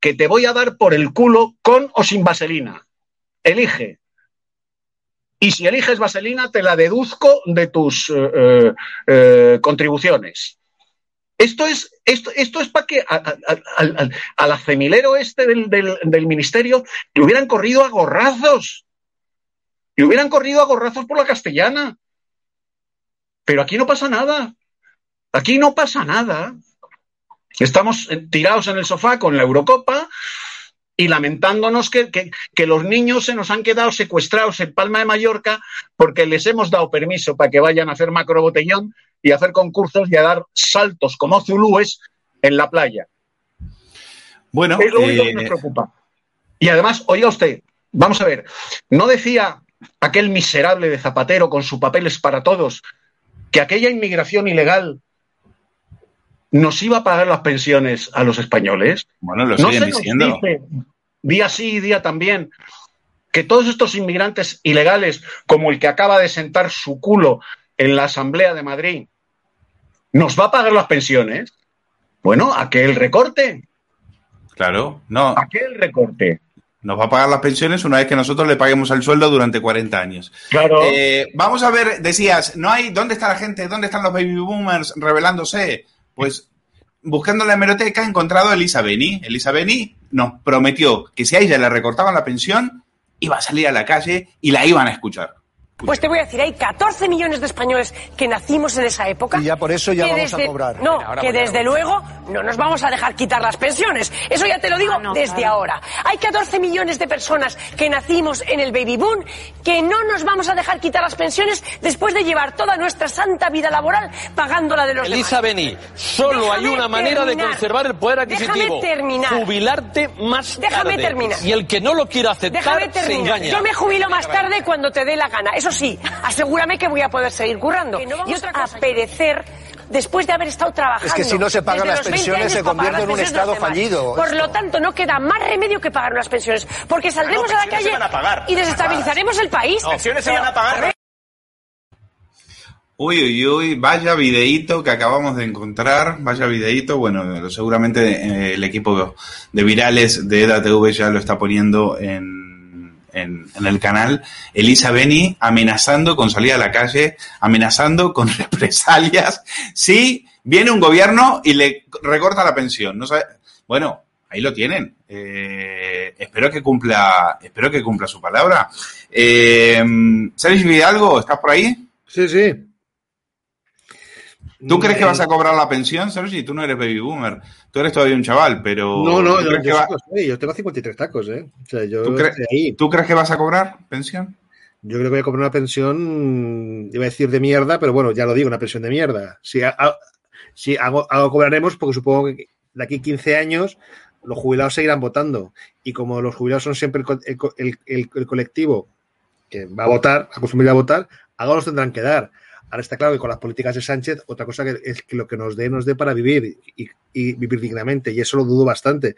que te voy a dar por el culo con o sin vaselina. Elige. Y si eliges vaselina, te la deduzco de tus eh, eh, eh, contribuciones. Esto es, esto, esto es para que a- al acemilero este del, del- del ministerio le hubieran corrido a gorrazos. Le hubieran corrido a gorrazos por la castellana. Pero aquí no pasa nada. Aquí no pasa nada. Estamos eh, tirados en el sofá con la Eurocopa y lamentándonos que, que- que los niños se nos han quedado secuestrados en Palma de Mallorca porque les hemos dado permiso para que vayan a hacer macrobotellón y a hacer concursos y a dar saltos como zulúes en la playa. Bueno, es lo único que eh, nos preocupa. Y además, oiga usted, vamos a ver, ¿no decía aquel miserable de Zapatero con su papeles para todos que aquella inmigración ilegal nos iba a pagar las pensiones a los españoles? Bueno, lo ¿No siguen se nos diciendo. dice día sí y día también que todos estos inmigrantes ilegales, como el que acaba de sentar su culo en la Asamblea de Madrid, nos va a pagar las pensiones? Bueno, aquel recorte. Claro, no. Aquel recorte. Nos va a pagar las pensiones una vez que nosotros le paguemos el sueldo durante 40 años. Claro. Eh, vamos a ver, decías, no hay, ¿dónde está la gente? ¿Dónde están los baby boomers revelándose? Pues buscando en la hemeroteca he encontrado a Elisa Beni. Elisa Beni nos prometió que si a ella le recortaban la pensión, iba a salir a la calle y la iban a escuchar. Pues te voy a decir, hay 14 millones de españoles que nacimos en esa época. Y ya por eso ya vamos a desde- cobrar. No, Ahora que desde luego no nos vamos a dejar quitar las pensiones. Eso ya te lo digo desde claro. ahora. Hay 14 millones de personas que nacimos en el baby boom que no nos vamos a dejar quitar las pensiones después de llevar toda nuestra santa vida laboral pagando la de los Elisa demás. Beni, solo hay Déjame una manera de conservar el poder adquisitivo. Déjame terminar. Jubilarte más Déjame tarde. terminar. Y el que no lo quiera aceptar Déjame se terminar. engaña. Yo me jubilo más tarde cuando te dé la gana. Eso sí, asegúrame que voy a poder seguir currando. y otra cosa, a perecer después de haber estado trabajando. Es que si no se pagan las los 20 pensiones, se convierte en un las estado fallido, Por esto. lo tanto, no queda más remedio que pagar las pensiones. Porque saldremos No, a la calle a pagar. y desestabilizaremos el país. No, pensiones se van a pagar. Uy, uy, uy, vaya videíto que acabamos de encontrar, vaya videíto, bueno, seguramente eh, el equipo de virales de EDATV ya lo está poniendo en, en, el canal. Elisa Beni amenazando con salir a la calle, amenazando con represalias si viene un gobierno y le recorta la pensión. No sabe- Bueno, ahí lo tienen. Eh, espero que cumpla, espero que cumpla su palabra. Eh, Vidalgo, ¿estás por ahí? Sí, sí. ¿Tú crees que Eh, vas a cobrar la pensión, Sergi? Tú no eres baby boomer. Tú eres todavía un chaval, pero. No, no, ¿tú yo, yo va- sé, yo tengo 53 tacos, ¿eh? O sea, yo ¿tú, cre- estoy ahí. tú crees que vas a cobrar pensión? Yo creo que voy a cobrar una pensión, iba a decir de mierda, pero bueno, ya lo digo, una pensión de mierda. Si, ha- si algo, algo cobraremos, porque supongo que de aquí 15 años los jubilados seguirán votando. Y como los jubilados son siempre el, el co- el- el- el colectivo que va a votar, acostumbrado a votar, algo nos tendrán que dar. Ahora está claro que con las políticas de Sánchez, otra cosa que es que lo que nos dé, nos dé para vivir y, vivir dignamente. Y eso lo dudo bastante.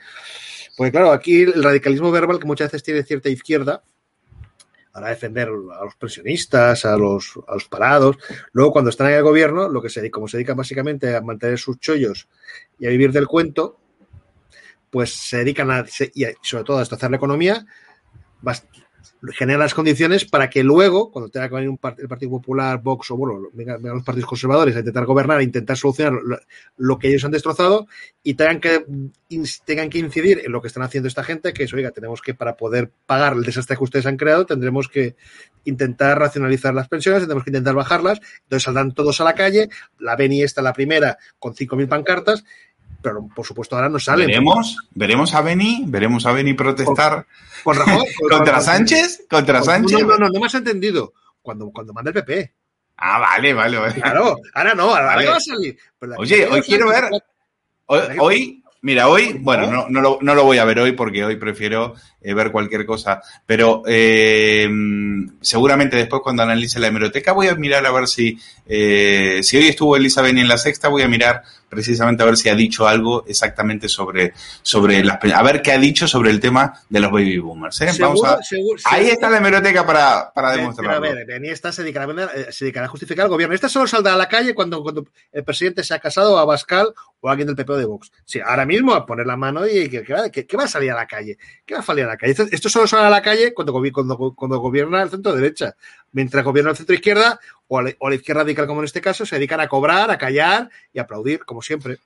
Porque claro, aquí el radicalismo verbal que muchas veces tiene cierta izquierda, para defender a los pensionistas, a los, a los parados. Luego, cuando están en el gobierno, lo que se, como se dedican básicamente a mantener sus chollos y a vivir del cuento, pues se dedican a, y sobre todo a destrozar la economía, generan las condiciones para que luego, cuando tenga que venir un el Partido Popular, Vox o bueno, los partidos conservadores a intentar gobernar, a intentar solucionar lo, que ellos han destrozado y tengan que, tengan que incidir en lo que están haciendo esta gente, que es, oiga, tenemos que, para poder pagar el desastre que ustedes han creado, tendremos que intentar racionalizar las pensiones, tendremos que intentar bajarlas, entonces saldrán todos a la calle, la Beni está la primera con 5.000 pancartas, pero por supuesto ahora no salen. Veremos, veremos a Beni, veremos a Beni protestar Con Rajoy, con- contra con- Sánchez, contra Sánchez. No, no, no, no me has entendido. Cuando, cuando manda el PP. Ah, vale, vale, vale. Claro, ahora no, ahora Vale. va a salir. Oye, hoy quiero ver. Hoy, hoy Mira, hoy, bueno, no, no, lo, no lo voy a ver hoy porque hoy prefiero eh, ver cualquier cosa, pero eh, seguramente después cuando analice la hemeroteca voy a mirar a ver si, eh, si hoy estuvo Elisa Beni en la sexta, voy a mirar precisamente a ver si ha dicho algo exactamente sobre, sobre las, a ver qué ha dicho sobre el tema de los baby boomers. ¿eh? Vamos Seguro- a- seguro- ahí seguro- está la hemeroteca para, para Pero, demostrarlo. a ver, Beni esta se dedicará, a- se dedicará a justificar al gobierno. Esta solo saldrá a la calle cuando, cuando el presidente se ha casado a Bascal o a alguien del PP o de Vox. Sí, ahora mismo a poner la mano y que, que va, que- va a salir a la calle. ¿Qué va a salir a la calle? Esto, esto solo sale a la calle cuando, cuando, cuando gobierna el centro derecha. Mientras gobierna el centro izquierda o a, la, o a la izquierda radical, como en este caso, se dedican a cobrar, a callar y a aplaudir, como siempre.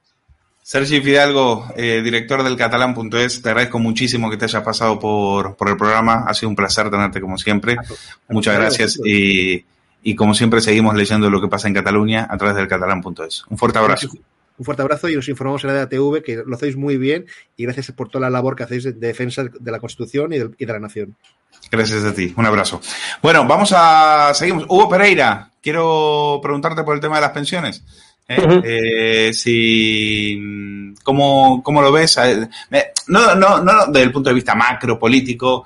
Sergi Fidalgo, eh, director del catalán.es, te agradezco muchísimo que te hayas pasado por, por el programa. Ha sido un placer tenerte como siempre. Muchas gracias y, y como siempre seguimos leyendo lo que pasa en Cataluña a través del catalán.es. Un fuerte abrazo. Un fuerte abrazo y nos informamos en la DATV que lo hacéis muy bien y gracias por toda la labor que hacéis de defensa de la Constitución y de la nación. Gracias a ti. Un abrazo. Bueno, vamos a seguimos. Hugo Pereira, quiero preguntarte por el tema de las pensiones. ¿eh? Eh, si cómo, cómo lo ves Eh, no, no, no desde el punto de vista macro político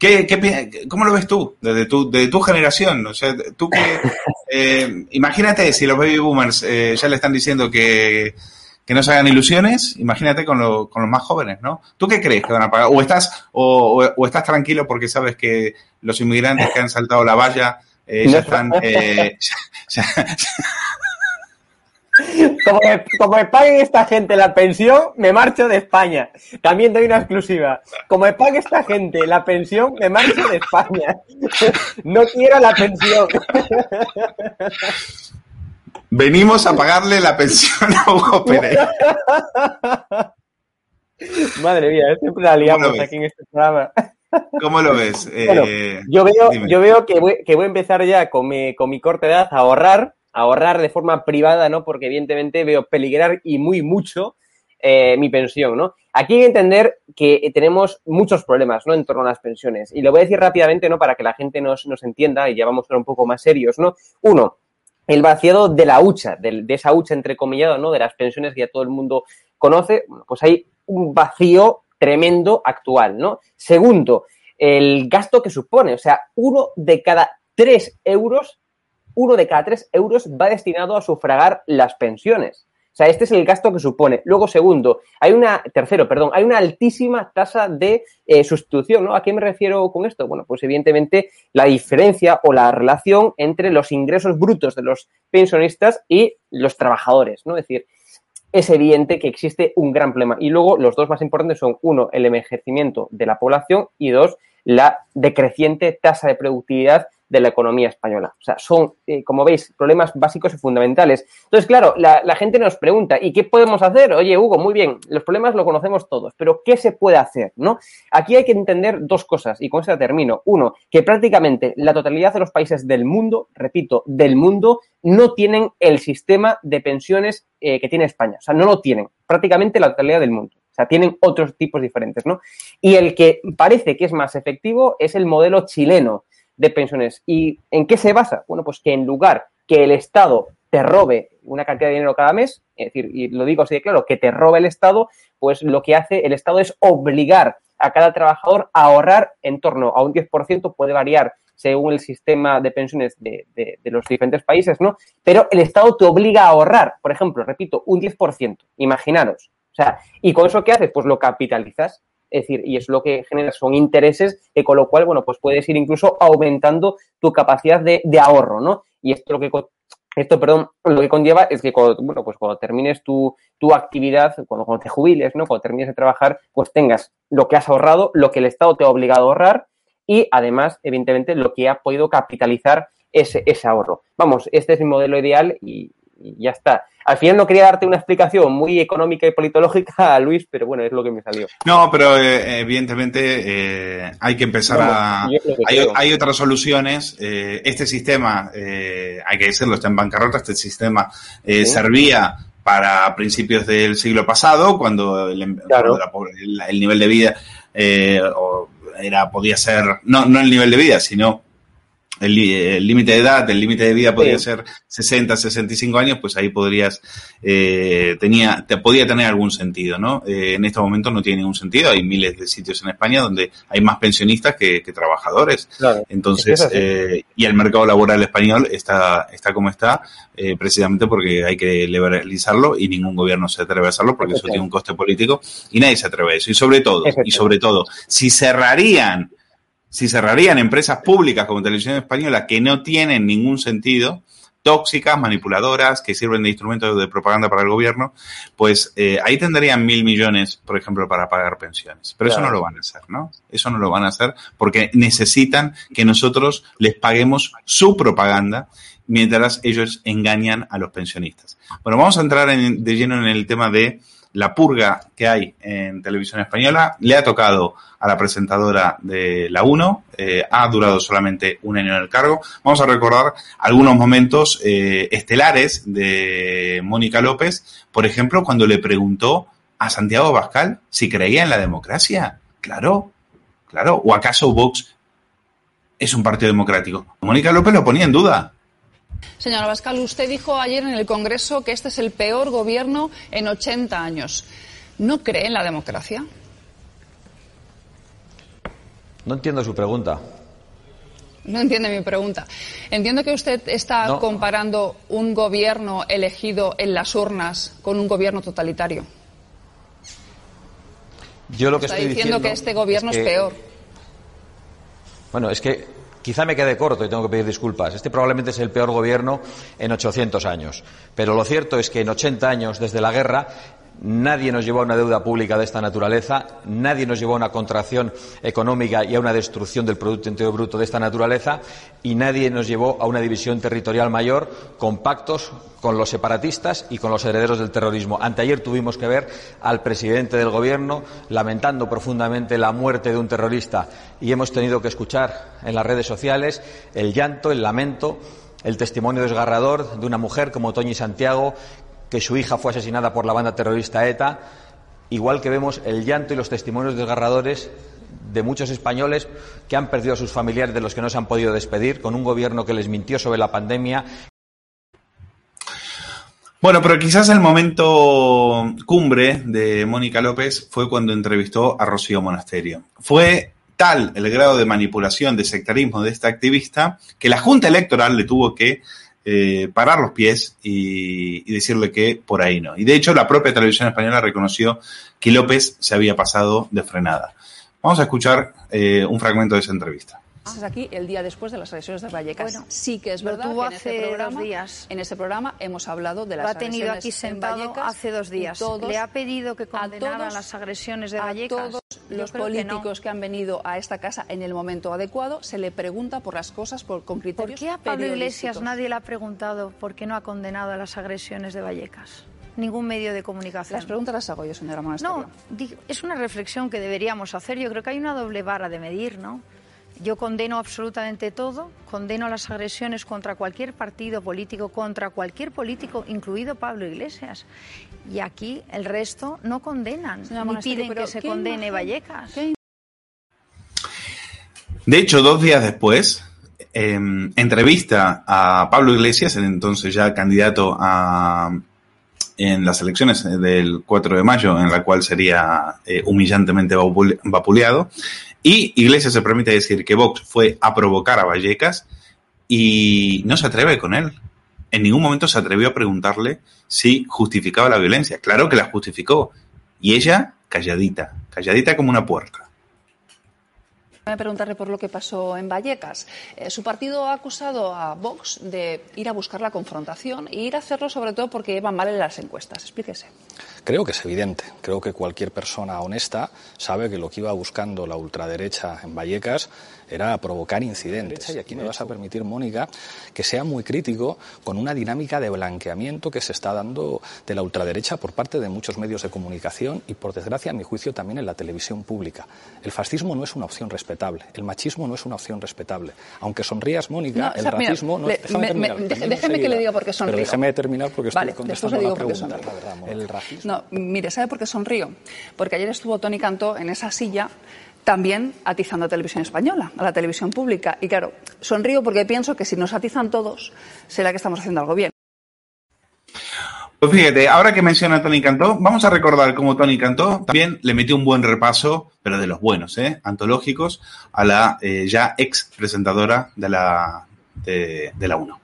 ¿Qué, qué ¿Cómo lo ves tú, desde tu, de tu generación? O sea, tú que, eh, imagínate si los baby boomers eh, ya le están diciendo que, que no se hagan ilusiones, imagínate con, lo- con los más jóvenes, ¿no? ¿Tú qué crees que van a pagar? ¿O estás, o, o- o estás tranquilo porque sabes que los inmigrantes que han saltado la valla eh, ya están... eh, ya- ya- Como me, como me paguen esta gente la pensión, me marcho de España. También doy una exclusiva. Como me pague esta gente la pensión, me marcho de España. No quiero la pensión. venimos a pagarle la pensión a Hugo Pereira. Madre mía, siempre la liamos aquí en este programa. ¿Cómo lo ves? Bueno, Eh, yo veo, dime. yo veo que voy, que voy a empezar ya con mi, con mi corta edad a ahorrar, a ahorrar de forma privada, ¿no? Porque evidentemente veo peligrar y muy mucho eh, mi pensión, ¿no? Aquí hay que entender que tenemos muchos problemas, ¿no? En torno a las pensiones. Y lo voy a decir rápidamente, ¿no? Para que la gente nos, nos entienda y ya vamos a ser un poco más serios, ¿no? Uno, el vaciado de la hucha, del- de, esa hucha entrecomillado, ¿no? De las pensiones que ya todo el mundo conoce, pues hay un vacío tremendo actual, ¿no? Segundo, el gasto que supone, o sea, uno de cada tres euros, uno de cada tres euros va destinado a sufragar las pensiones. O sea, este es el gasto que supone. Luego, segundo, hay una, tercero, perdón, hay una altísima tasa de eh, sustitución, ¿no? ¿A qué me refiero con esto? Bueno, pues evidentemente la diferencia o la relación entre los ingresos brutos de los pensionistas y los trabajadores, ¿no? Es decir, es evidente que existe un gran problema. Y luego los dos más importantes son, uno, el envejecimiento de la población y dos, la decreciente tasa de productividad de la economía española. O sea, son, eh, como veis, problemas básicos y fundamentales. Entonces, claro, la, gente nos pregunta, ¿y qué podemos hacer? Oye, Hugo, muy bien, los problemas lo conocemos todos, pero ¿qué se puede hacer? ¿no? Aquí hay que entender dos cosas, y con esto termino. Uno, que prácticamente la totalidad de los países del mundo, repito, del mundo, no tienen el sistema de pensiones eh, que tiene España. O sea, no lo tienen. Prácticamente la totalidad del mundo. O sea, tienen otros tipos diferentes, ¿no? Y el que parece que es más efectivo es el modelo chileno de pensiones. ¿Y en qué se basa? Bueno, pues que en lugar que el Estado te robe una cantidad de dinero cada mes, es decir, y lo digo así de claro, que te robe el Estado, pues lo que hace el Estado es obligar a cada trabajador a ahorrar en torno a un 10%, puede variar según el sistema de pensiones de, de- los diferentes países, ¿no? Pero el Estado te obliga a ahorrar, por ejemplo, repito, un 10%, imaginaros. O sea, ¿y con eso qué haces? Pues lo capitalizas. Es decir, y es lo que genera son intereses, que con lo cual, bueno, pues puedes ir incluso aumentando tu capacidad de, de ahorro, ¿no? Y esto lo que esto, perdón, lo que conlleva es que cuando, bueno, pues cuando termines tu, tu actividad, cuando, cuando te jubiles, ¿no? Cuando termines de trabajar, pues tengas lo que has ahorrado, lo que el Estado te ha obligado a ahorrar y además, evidentemente, lo que ha podido capitalizar ese, ese ahorro. Vamos, este es mi modelo ideal y, y ya está. Al final no quería darte una explicación muy económica y politológica, Luis, pero bueno, es lo que me salió. No, pero eh, evidentemente eh, hay que empezar a... que Hay, otras soluciones. eh, este sistema, eh, hay que decirlo, está en bancarrota. Este sistema eh, Sí. servía para principios del siglo pasado, cuando el, em- cuando la el- el nivel de vida eh, o era podía ser, no, no el nivel de vida, sino el límite de edad, el límite de vida podría Sí. ser 60, 65 años, pues ahí podrías, eh, tenía, te podía tener algún sentido, ¿no? Eh, en este momento no tiene ningún sentido, hay miles de sitios en España donde hay más pensionistas que, que trabajadores. Claro. Entonces, eh, y el mercado laboral español está, está como está, precisamente porque hay que liberalizarlo y ningún gobierno se atreve a hacerlo porque eso tiene un coste político y nadie se atreve a eso. Y sobre todo, y sobre todo, si cerrarían, si cerrarían empresas públicas como Televisión Española que no tienen ningún sentido, tóxicas, manipuladoras, que sirven de instrumentos de propaganda para el gobierno, pues eh, ahí tendrían mil millones, por ejemplo, para pagar pensiones. Pero eso no lo van a hacer, ¿no? Eso no lo van a hacer porque necesitan que nosotros les paguemos su propaganda mientras ellos engañan a los pensionistas. Bueno, vamos a entrar en- de lleno en el tema de la purga que hay en televisión española. Le ha tocado a la presentadora de la 1, eh, ha durado solamente un año en el cargo. Vamos a recordar algunos momentos eh, estelares de Mónica López, por ejemplo, cuando le preguntó a Santiago Bascal si creía en la democracia. Claro, claro. ¿O acaso Vox es un partido democrático? Mónica López lo ponía en duda. Señora Bascal, usted dijo ayer en el Congreso que este es el peor gobierno en 80 años. ¿No cree en la democracia? No entiendo su pregunta. No entiende mi pregunta. Entiendo que usted está No. comparando un gobierno elegido en las urnas con un gobierno totalitario. Yo lo que está estoy diciendo diciendo que este gobierno es, que- peor. Bueno, es que quizá me quede corto y tengo que pedir disculpas. Este probablemente es el peor gobierno en 800 años. Pero lo cierto es que en 80 años desde la guerra nadie nos llevó a una deuda pública de esta naturaleza, nadie nos llevó a una contracción económica y a una destrucción del Producto Interior Bruto de esta naturaleza y nadie nos llevó a una división territorial mayor con pactos con los separatistas y con los herederos del terrorismo. Anteayer tuvimos que ver al presidente del Gobierno lamentando profundamente la muerte de un terrorista y hemos tenido que escuchar en las redes sociales el llanto, el lamento, el testimonio desgarrador de una mujer como Toñi Santiago que su hija fue asesinada por la banda terrorista ETA, igual que vemos el llanto y los testimonios desgarradores de muchos españoles que han perdido a sus familiares de los que no se han podido despedir, con un gobierno que les mintió sobre la pandemia, Bueno, pero quizás el momento cumbre de Mónica López fue cuando entrevistó a Rocío Monasterio. Fue tal el grado de manipulación, de sectarismo de esta activista, que la Junta Electoral le tuvo que eh, parar los pies y, decirle que por ahí no. Y de hecho la propia televisión española reconoció que López se había pasado de frenada. Vamos a escuchar eh, un fragmento de esa entrevista. Es aquí el día después de las agresiones de Vallecas. Bueno, sí que es lo verdad que en hace dos programa, días. en este programa hemos hablado de Lo las ha tenido agresiones aquí en sentado Vallecas hace dos días. todos- Le ha pedido que condenara todos- las agresiones de a Vallecas. todos Yo los creo que no. políticos que, han venido a esta casa en el momento adecuado se le pregunta por las cosas por, con ¿Por criterios qué a Pablo Iglesias nadie le ha preguntado por qué no ha condenado a las agresiones de Vallecas? Ningún medio de comunicación. Las preguntas las hago yo, señora Monasterio. No, es una reflexión que deberíamos hacer. Yo creo que hay una doble vara de medir, ¿no? Yo condeno absolutamente todo, condeno las agresiones contra cualquier partido político, contra cualquier político, incluido Pablo Iglesias. Y aquí el resto no condenan, ni piden que se ¿qué condene imagen- Vallecas. De hecho, dos días después, eh, entrevista a Pablo Iglesias, el entonces ya candidato a, en las elecciones del 4 de mayo, en la cual sería eh, humillantemente vapule- vapuleado. Y Iglesias se permite decir que Vox fue a provocar a Vallecas y no se atreve con él. En ningún momento se atrevió a preguntarle si justificaba la violencia. Claro que la justificó. Y ella, calladita, calladita como una puerca. A preguntarle por lo que pasó en Vallecas. Eh, su partido ha acusado a Vox de ir a buscar la confrontación e ir a hacerlo sobre todo porque iban mal en las encuestas. Explíquese. Creo que es evidente. Creo que cualquier persona honesta sabe que lo que iba buscando la ultraderecha en Vallecas era provocar incidentes. Y aquí me vas a permitir, Mónica, que sea muy crítico con una dinámica de blanqueamiento que se está dando de la ultraderecha por parte de muchos medios de comunicación y, por desgracia, a mi juicio, también en la televisión pública. El fascismo no es una opción respetable. El machismo no es una opción respetable. Aunque sonrías, Mónica, No, el o sea, mira, racismo no le- es... Déjame me- terminar, me- déjeme que le diga por qué sonrío. Pero déjame terminar porque estoy Vale, contestando le digo la pregunta. El racismo No, mire, ¿sabe por qué sonrío? Porque ayer estuvo Tony Cantó en esa silla también atizando a televisión española, a la televisión pública. Y claro, sonrío porque pienso que si nos atizan todos, será que estamos haciendo algo bien. Pues fíjate, ahora que menciona a Tony Cantó, vamos a recordar cómo Tony Cantó también le metió un buen repaso, pero de los buenos, ¿eh? antológicos, a la eh, ya ex presentadora de la, de, de la 1.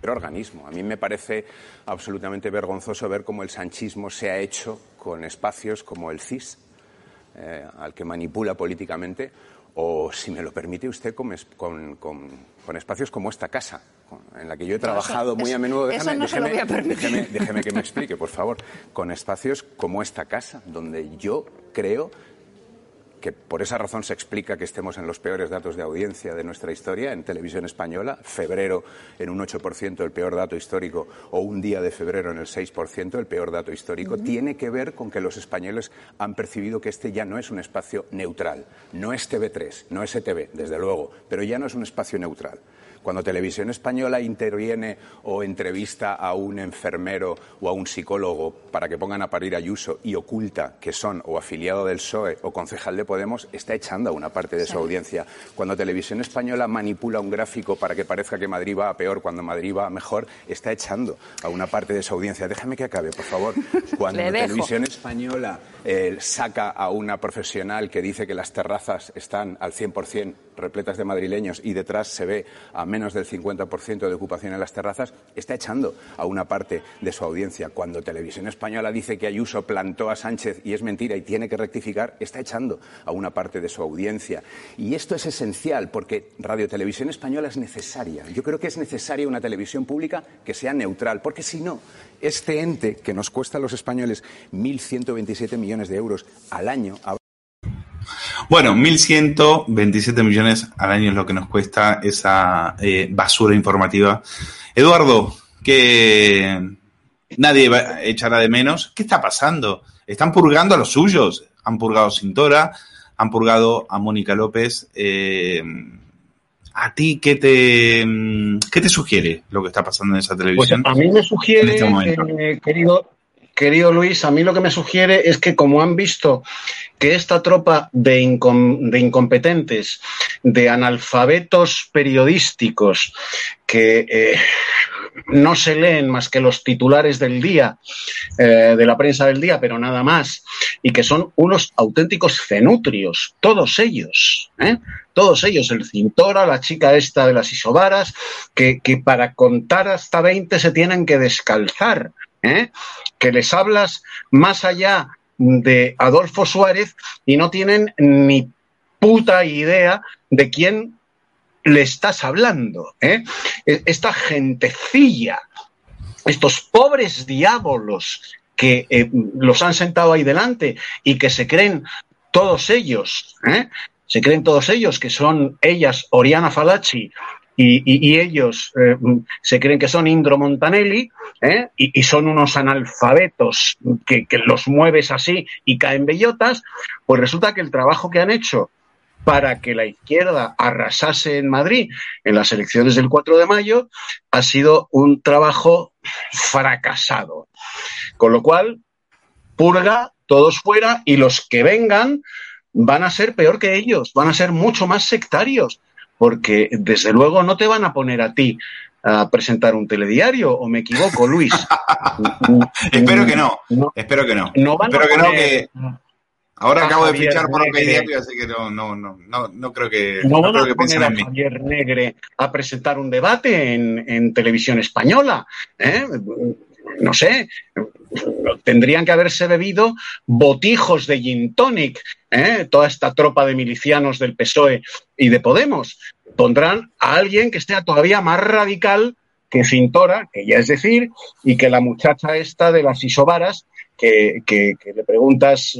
Pero organismo. A mí me parece absolutamente vergonzoso ver cómo el sanchismo se ha hecho con espacios como el CIS, eh, al que manipula políticamente, o, si me lo permite usted, con, con- con- con espacios como esta casa, en la que yo he trabajado eso- muy a menudo. eso no permitir. déjeme- déjeme que me explique, por favor. Con espacios como esta casa, donde yo creo que por esa razón se explica que estemos en los peores datos de audiencia de nuestra historia en televisión española, febrero en un 8% el peor dato histórico o un día de febrero en el 6% el peor dato histórico, tiene que ver con que los españoles han percibido que este ya no es un espacio neutral, no es TV3, no es ETV, desde luego, pero ya no es un espacio neutral. Cuando Televisión Española interviene o entrevista a un enfermero o a un psicólogo para que pongan a parir a Ayuso y oculta que son o afiliado del PSOE o concejal de Podemos, está echando a una parte de su audiencia. Cuando Televisión Española manipula un gráfico para que parezca que Madrid va a peor cuando Madrid va a mejor, está echando a una parte de su audiencia. Déjame que acabe, por favor. Cuando. Televisión Española eh, saca a una profesional que dice que las terrazas están al 100% repletas de madrileños y detrás se ve a menos del 50% de ocupación en las terrazas, está echando a una parte de su audiencia. Cuando Televisión Española dice que Ayuso plantó a Sánchez y es mentira y tiene que rectificar, está echando a una parte de su audiencia. Y esto es esencial porque Radio Televisión Española es necesaria. Yo creo que es necesaria una televisión pública que sea neutral, porque si no, este ente que nos cuesta a los españoles 1.127 millones de euros al año, Bueno, 1.127 millones al año es lo que nos cuesta esa eh, basura informativa. Eduardo, que nadie echará de menos. ¿Qué está pasando? ¿Están purgando a los suyos? Han purgado a Cintora, han purgado a Mónica López. Eh, ¿A ti qué te, qué te sugiere lo que está pasando en esa Pues televisión? a mí me sugiere, este eh, querido, querido Luis, a mí lo que me sugiere es que como han visto que esta tropa de, incom- de incompetentes, de analfabetos periodísticos, que eh, no se leen más que los titulares del día, eh, de la prensa del día, pero nada más, y que son unos auténticos cenutrios, todos ellos, ¿eh? todos ellos, el Cintora, la chica esta de las isobaras, que, que para contar hasta 20 se tienen que descalzar, ¿eh? que les hablas más allá de Adolfo Suárez y no tienen ni puta idea de quién le estás hablando. ¿eh? E- Esta gentecilla, estos pobres diábolos que eh, los han sentado ahí delante y que se creen todos ellos, se creen todos ellos que son ellas Oriana Falacci y, ellos eh, se creen que son Indro Montanelli ¿eh? y, y son unos analfabetos que, que los mueves así y caen bellotas, pues resulta que el trabajo que han hecho para que la izquierda arrasase en Madrid en las elecciones del 4 de mayo ha sido un trabajo fracasado. Con lo cual, purga, todos fuera y los que vengan van a ser peor que ellos, van a ser mucho más sectarios, porque desde luego no te van a poner a ti a presentar un telediario, o me equivoco, Luis. Espero que no, espero que no. No van a espero que no, poner que ahora a acabo de fichar por Negre. Diario, así que no, no, no, no, no creo que, No no van creo a que piensen poner a. Javier Negre a presentar un debate en, en televisión española. ¿eh? No sé, tendrían que haberse bebido botijos de gin tonic, ¿eh? toda esta tropa de milicianos del PSOE y de Podemos. Pondrán a alguien que sea todavía más radical que Cintora, que ya es decir, y que la muchacha esta de las isobaras, que, que- que le preguntas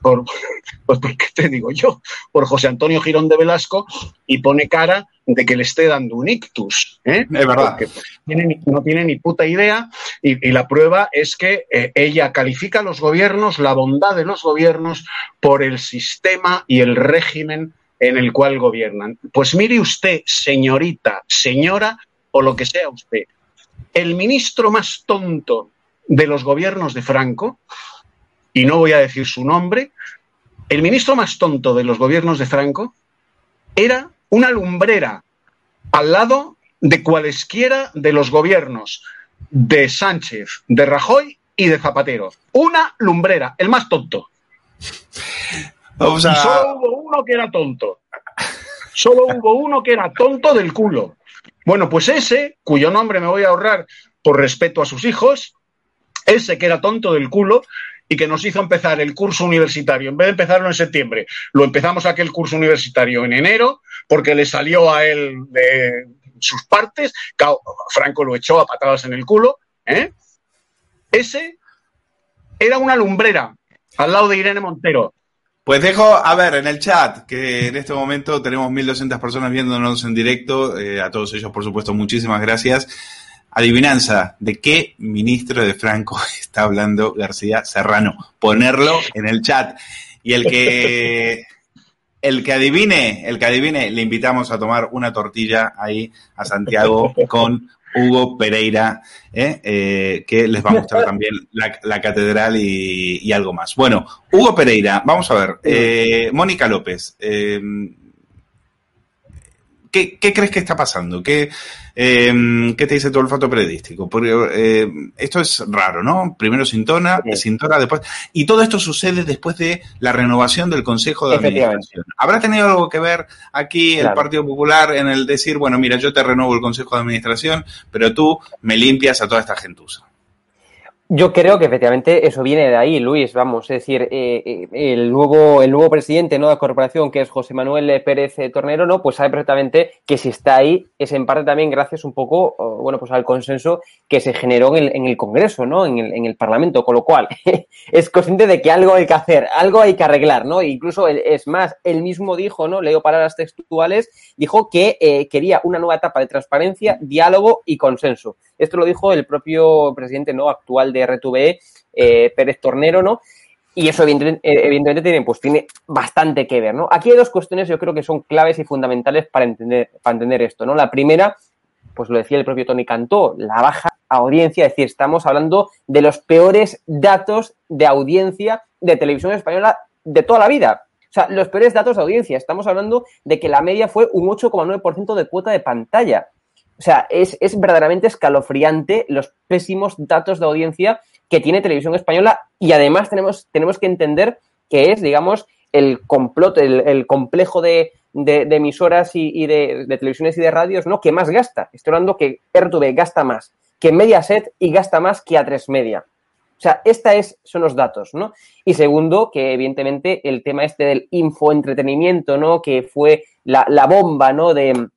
por, pues por qué te digo yo, por José Antonio Girón de Velasco y pone cara de que le esté dando un ictus. ¿eh? Es verdad. Porque tiene ni- no tiene ni puta idea y, y la prueba es que eh, ella califica a los gobiernos, la bondad de los gobiernos, por el sistema y el régimen en el cual gobiernan. Pues mire usted, señorita, señora o lo que sea usted, el ministro más tonto de los gobiernos de Franco, y no voy a decir su nombre, el ministro más tonto de los gobiernos de Franco era una lumbrera al lado de cualesquiera de los gobiernos de Sánchez, de Rajoy y de Zapatero. Una lumbrera, el más tonto. Vamos a- solo hubo uno que era tonto. Solo hubo uno que era tonto del culo. Bueno, pues ese, cuyo nombre me voy a ahorrar por respeto a sus hijos, ese que era tonto del culo y que nos hizo empezar el curso universitario, en vez de empezarlo en septiembre, lo empezamos aquel curso universitario en enero, porque le salió a él de sus partes, Franco lo echó a patadas en el culo, ¿eh? Ese era una lumbrera al lado de Irene Montero. Pues dejo, a ver, en el chat, que en este momento tenemos 1.200 personas viéndonos en directo, eh, a todos ellos, por supuesto, muchísimas gracias. Adivinanza, ¿de qué ministro de Franco está hablando García Serrano? Ponerlo en el chat. Y el que, el que adivine, el que adivine, le invitamos a tomar una tortilla ahí a Santiago con Hugo Pereira, ¿eh? Eh, que les va a mostrar también la, la catedral y, y algo más. Bueno, Hugo Pereira, vamos a ver. eh, Mónica López, ¿qué, qué crees que está pasando? ¿Qué, eh, ¿Qué te dice tu olfato periodístico? Porque eh, esto es raro, ¿no? Primero Sintona, Sintora, después. Y todo esto sucede después de la renovación del Consejo de. Administración. ¿Habrá tenido algo que ver aquí el. Partido Popular en el decir, bueno, mira, yo te renuevo el Consejo de Administración, pero tú me limpias a toda esta gentuza? Yo creo que efectivamente eso viene de ahí, Luis. Vamos, es decir, eh, eh, el nuevo el nuevo presidente ¿no? de la corporación, que es José Manuel Pérez Tornero, no, pues sabe perfectamente que si está ahí es en parte también gracias un poco, bueno, pues al consenso que se generó en el, en el Congreso, ¿no? En el, en el Parlamento, con lo cual es consciente de que algo hay que hacer, algo hay que arreglar, ¿no? Incluso él- es más, él mismo dijo, ¿no? Leo palabras textuales, dijo que eh, quería una nueva etapa de transparencia, diálogo y consenso. Esto lo dijo el propio presidente no actual de RTVE, eh, Pérez Tornero, ¿no? Y eso evidentemente, eh, evidentemente tiene, pues, tiene bastante que ver, ¿no? Aquí hay dos cuestiones yo creo que son claves y fundamentales para entender, para entender esto, ¿no? La primera, pues lo decía el propio Tony Cantó, la baja audiencia, es decir, estamos hablando de los peores datos de audiencia de televisión española de toda la vida. O sea, los peores datos de audiencia. Estamos hablando de que la media fue un 8,9% de cuota de pantalla. O sea, es, es verdaderamente escalofriante los pésimos datos de audiencia que tiene Televisión Española y además tenemos, tenemos que entender que es, digamos, el complot, el, complejo de, de- emisoras y, y de, de televisiones y de radios, ¿no? Que más gasta. Estoy hablando que RTV gasta más que Mediaset y gasta más que A3 Media. O sea, esta es, son los datos, ¿no? Y segundo, que evidentemente el tema este del infoentretenimiento, ¿no? Que fue la, la bomba, ¿no? De,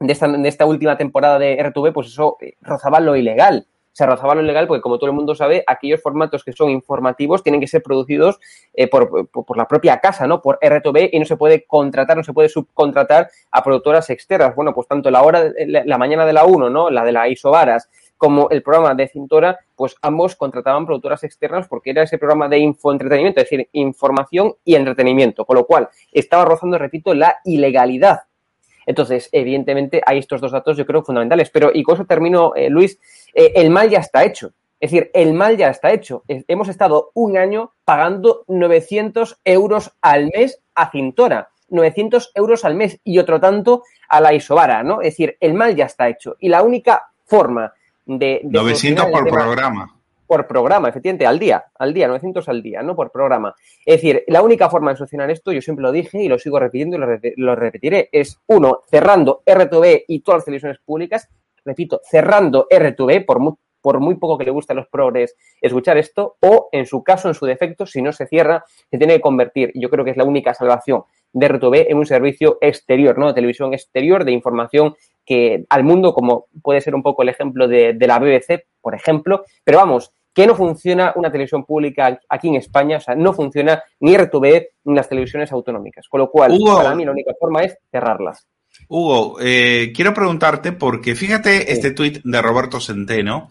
de, esta, de esta última temporada de RTV, pues eso eh, rozaba lo ilegal. Se rozaba lo ilegal porque, como todo el mundo sabe, aquellos formatos que son informativos tienen que ser producidos eh, por, por- la propia casa, ¿no? Por RTV y no se puede contratar, no se puede subcontratar a productoras externas. Bueno, pues tanto la hora, de- la, la mañana de la 1, ¿no? La de la Isobaras, como el programa de Cintora, pues ambos contrataban productoras externas porque era ese programa de infoentretenimiento, es decir, información y entretenimiento, con lo cual estaba rozando, repito, la ilegalidad. Entonces, evidentemente, hay estos dos datos, yo creo, fundamentales. Pero, y con eso termino, eh, Luis, eh, el mal ya está hecho. Es decir, el mal ya está hecho. Hemos estado un año pagando 900 euros al mes a Cintora. 900 euros al mes y otro tanto a la Isobara, ¿no? Es decir, el mal ya está hecho. Y la única forma de... de 900 solucionar el por tema- programa. Por programa, efectivamente, al día, al día, 900 al día, no por programa. Es decir, la única forma de solucionar esto, yo siempre lo dije y lo sigo repitiendo y lo, re- lo repetiré, es uno, cerrando RTV y todas las televisiones públicas, repito, cerrando RTV, por muy, por muy poco que le guste a los progres escuchar esto, o en su caso, en su defecto, si no se cierra, se tiene que convertir, yo creo que es la única salvación de RTV en un servicio exterior, ¿no? De televisión exterior, de información que al mundo, como puede ser un poco el ejemplo de, de la BBC, por ejemplo, pero vamos, que no funciona una televisión pública aquí en España, o sea, no funciona ni RTV ni las televisiones autonómicas, con lo cual, Hugo. para mí la única forma es cerrarlas. Hugo, eh, quiero preguntarte porque fíjate este tuit de Roberto Centeno.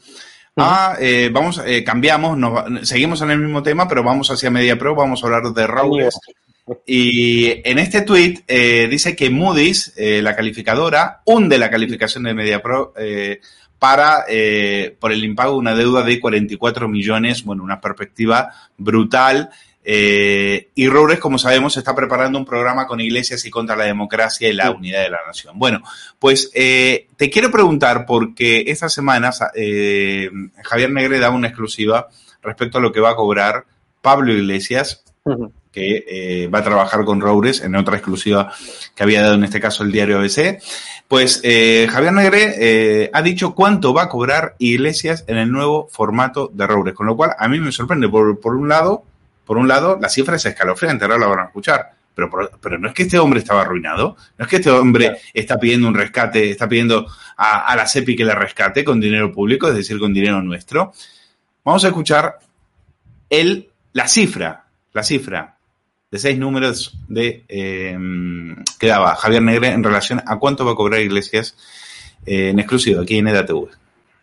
Ah, eh, vamos, eh, cambiamos, nos- seguimos en el mismo tema, pero vamos hacia Media Pro, vamos a hablar de Raúles. Y en este tuit eh, dice que Moody's, eh, la calificadora, hunde la calificación de MediaPro eh, para eh, por el impago de una deuda de 44 millones, bueno, una perspectiva brutal. Eh, y Roures, como sabemos, está preparando un programa con iglesias y contra la democracia y la unidad de la nación. Bueno, pues eh, te quiero preguntar, porque esta semana eh, Javier Negre da una exclusiva respecto a lo que va a cobrar Pablo Iglesias, que eh, va a trabajar con Roures en otra exclusiva que había dado en este caso el diario ABC. Pues eh, Javier Negre eh, ha dicho cuánto va a cobrar Iglesias en el nuevo formato de Roures, con lo cual a mí me sorprende. Por, por un lado, por un lado, la cifra es escalofriante, ahora la van a escuchar. Pero, pero no es que este hombre estaba arruinado, no es que este hombre está pidiendo un rescate, está pidiendo a, a la CEPI que le rescate con dinero público, es decir, con dinero nuestro. Vamos a escuchar el, la cifra, la cifra de seis números de eh, que daba Javier Negre en relación a cuánto va a cobrar Iglesias eh, en exclusivo aquí en EDATV.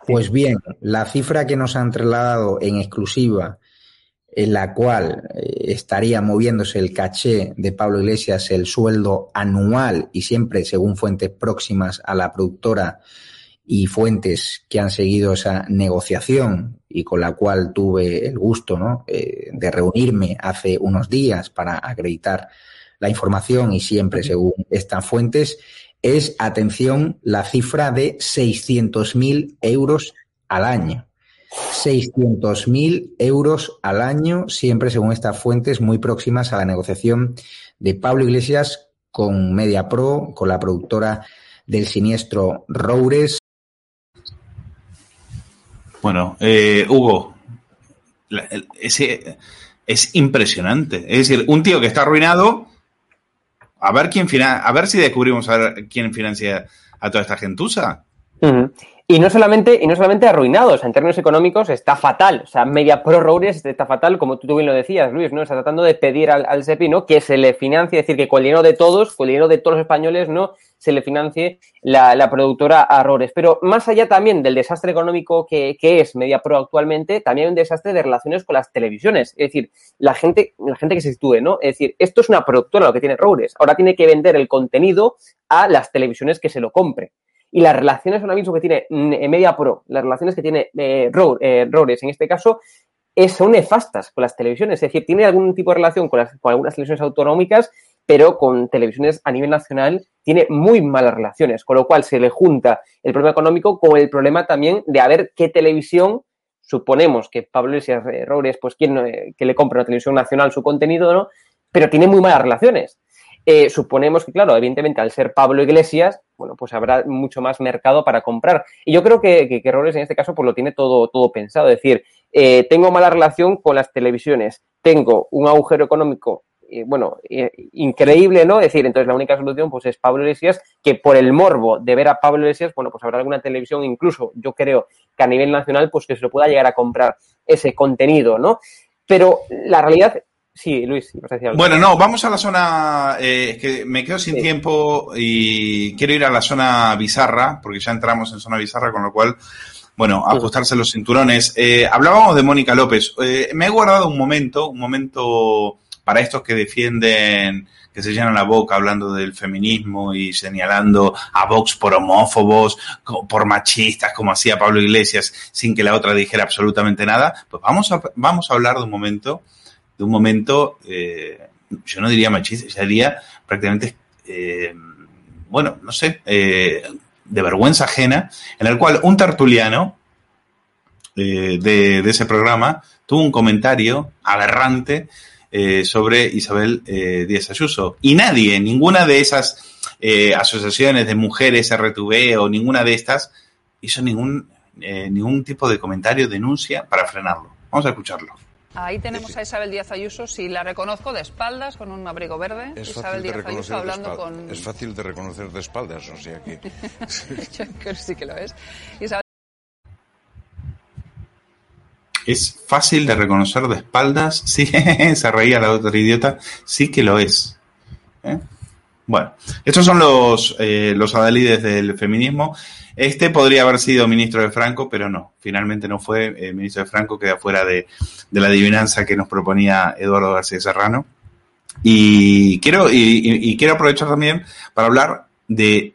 Pues bien, la cifra que nos han trasladado en exclusiva, en la cual eh, estaría moviéndose el caché de Pablo Iglesias, el sueldo anual y siempre según fuentes próximas a la productora y fuentes que han seguido esa negociación y con la cual tuve el gusto ¿no? eh, de reunirme hace unos días para acreditar la información y siempre según estas fuentes, es, atención, la cifra de 600.000 euros al año. 600.000 euros al año, siempre según estas fuentes muy próximas a la negociación de Pablo Iglesias con MediaPro, con la productora del siniestro Roures. Bueno, eh, Hugo, ese es impresionante. Es decir, un tío que está arruinado, a ver quién a ver si descubrimos a ver quién financia a toda esta gentuza. Y no solamente, y no solamente arruinado, o sea, en términos económicos está fatal. O sea, Media Pro Roures está fatal, como tú bien lo decías, Luis, ¿no? Está tratando de pedir al, al. Que se le financie, es decir, que con el dinero de todos, con el dinero de todos los españoles, ¿no? Se le financie la, la productora a Roures. Pero más allá también del desastre económico que, que es Media Pro actualmente, también hay un desastre de relaciones con las televisiones. Es decir, la gente, la gente que se sitúe, ¿no? Es decir, esto es una productora lo que tiene Roures. Ahora tiene que vender el contenido a las televisiones que se lo compre. Y las relaciones ahora mismo que tiene mm, eh, Media Pro, las relaciones que tiene eh, Ro- eh, Roures en este caso, es- son nefastas con las televisiones. Es decir, tiene algún tipo de relación con, las, con algunas televisiones autonómicas, pero con televisiones a nivel nacional tiene muy malas relaciones. Con lo cual se le junta el problema económico con el problema también de a ver qué televisión suponemos que Pablo Iglesias eh, Roures, pues quien eh, que le compra una televisión nacional su contenido, ¿no? Pero tiene muy malas relaciones. Eh, suponemos que, claro, evidentemente al ser Pablo Iglesias, bueno, pues habrá mucho más mercado para comprar. Y yo creo que, que, que Robles en este caso pues lo tiene todo, todo pensado. Es decir, eh, tengo mala relación con las televisiones, tengo un agujero económico, eh, bueno, increíble, ¿no? Es decir, entonces la única solución pues es Pablo Iglesias, que por el morbo de ver a Pablo Iglesias, bueno, pues habrá alguna televisión, incluso yo creo que a nivel nacional, pues que se lo pueda llegar a comprar ese contenido, ¿no? Pero la realidad, sí, Luis, algo. Bueno, no, vamos a la zona. eh, es que me quedo sin tiempo y quiero ir a la zona bizarra, porque ya entramos en zona bizarra, con lo cual, bueno, ajustarse los cinturones. Eh, hablábamos de Mónica López. Eh, me he guardado un momento, un momento para estos que defienden, que se llenan la boca hablando del feminismo y señalando a Vox por homófobos, por machistas, como hacía Pablo Iglesias, sin que la otra dijera absolutamente nada. Pues vamos a, vamos a hablar de un momento de un momento, eh, yo no diría machista, ya diría prácticamente, eh, bueno, no sé, eh, de vergüenza ajena, en el cual un tertuliano eh, de, ese programa tuvo un comentario aberrante eh, sobre Isabel Díaz Ayuso. Y nadie, ninguna de esas asociaciones de mujeres RTV o ninguna de estas hizo ningún, ningún tipo de comentario, denuncia para frenarlo. Vamos a escucharlo. Ahí tenemos a Isabel Díaz Ayuso, si la reconozco de espaldas, con un abrigo verde. Es Isabel fácil de Díaz reconocer Ayuso de hablando espaldas. con... Es fácil de reconocer de espaldas, o sea que... Yo creo que sí que lo es. Isabel Es fácil de reconocer de espaldas. Sí, se reía la otra idiota. Sí que lo es. ¿Eh? Bueno, estos son los, eh, los adalides del feminismo. Este podría haber sido ministro de Franco, pero no. Finalmente no fue eh, ministro de Franco, queda fuera de, de la adivinanza que nos proponía Eduardo García Serrano. Y quiero, y, quiero aprovechar también para hablar de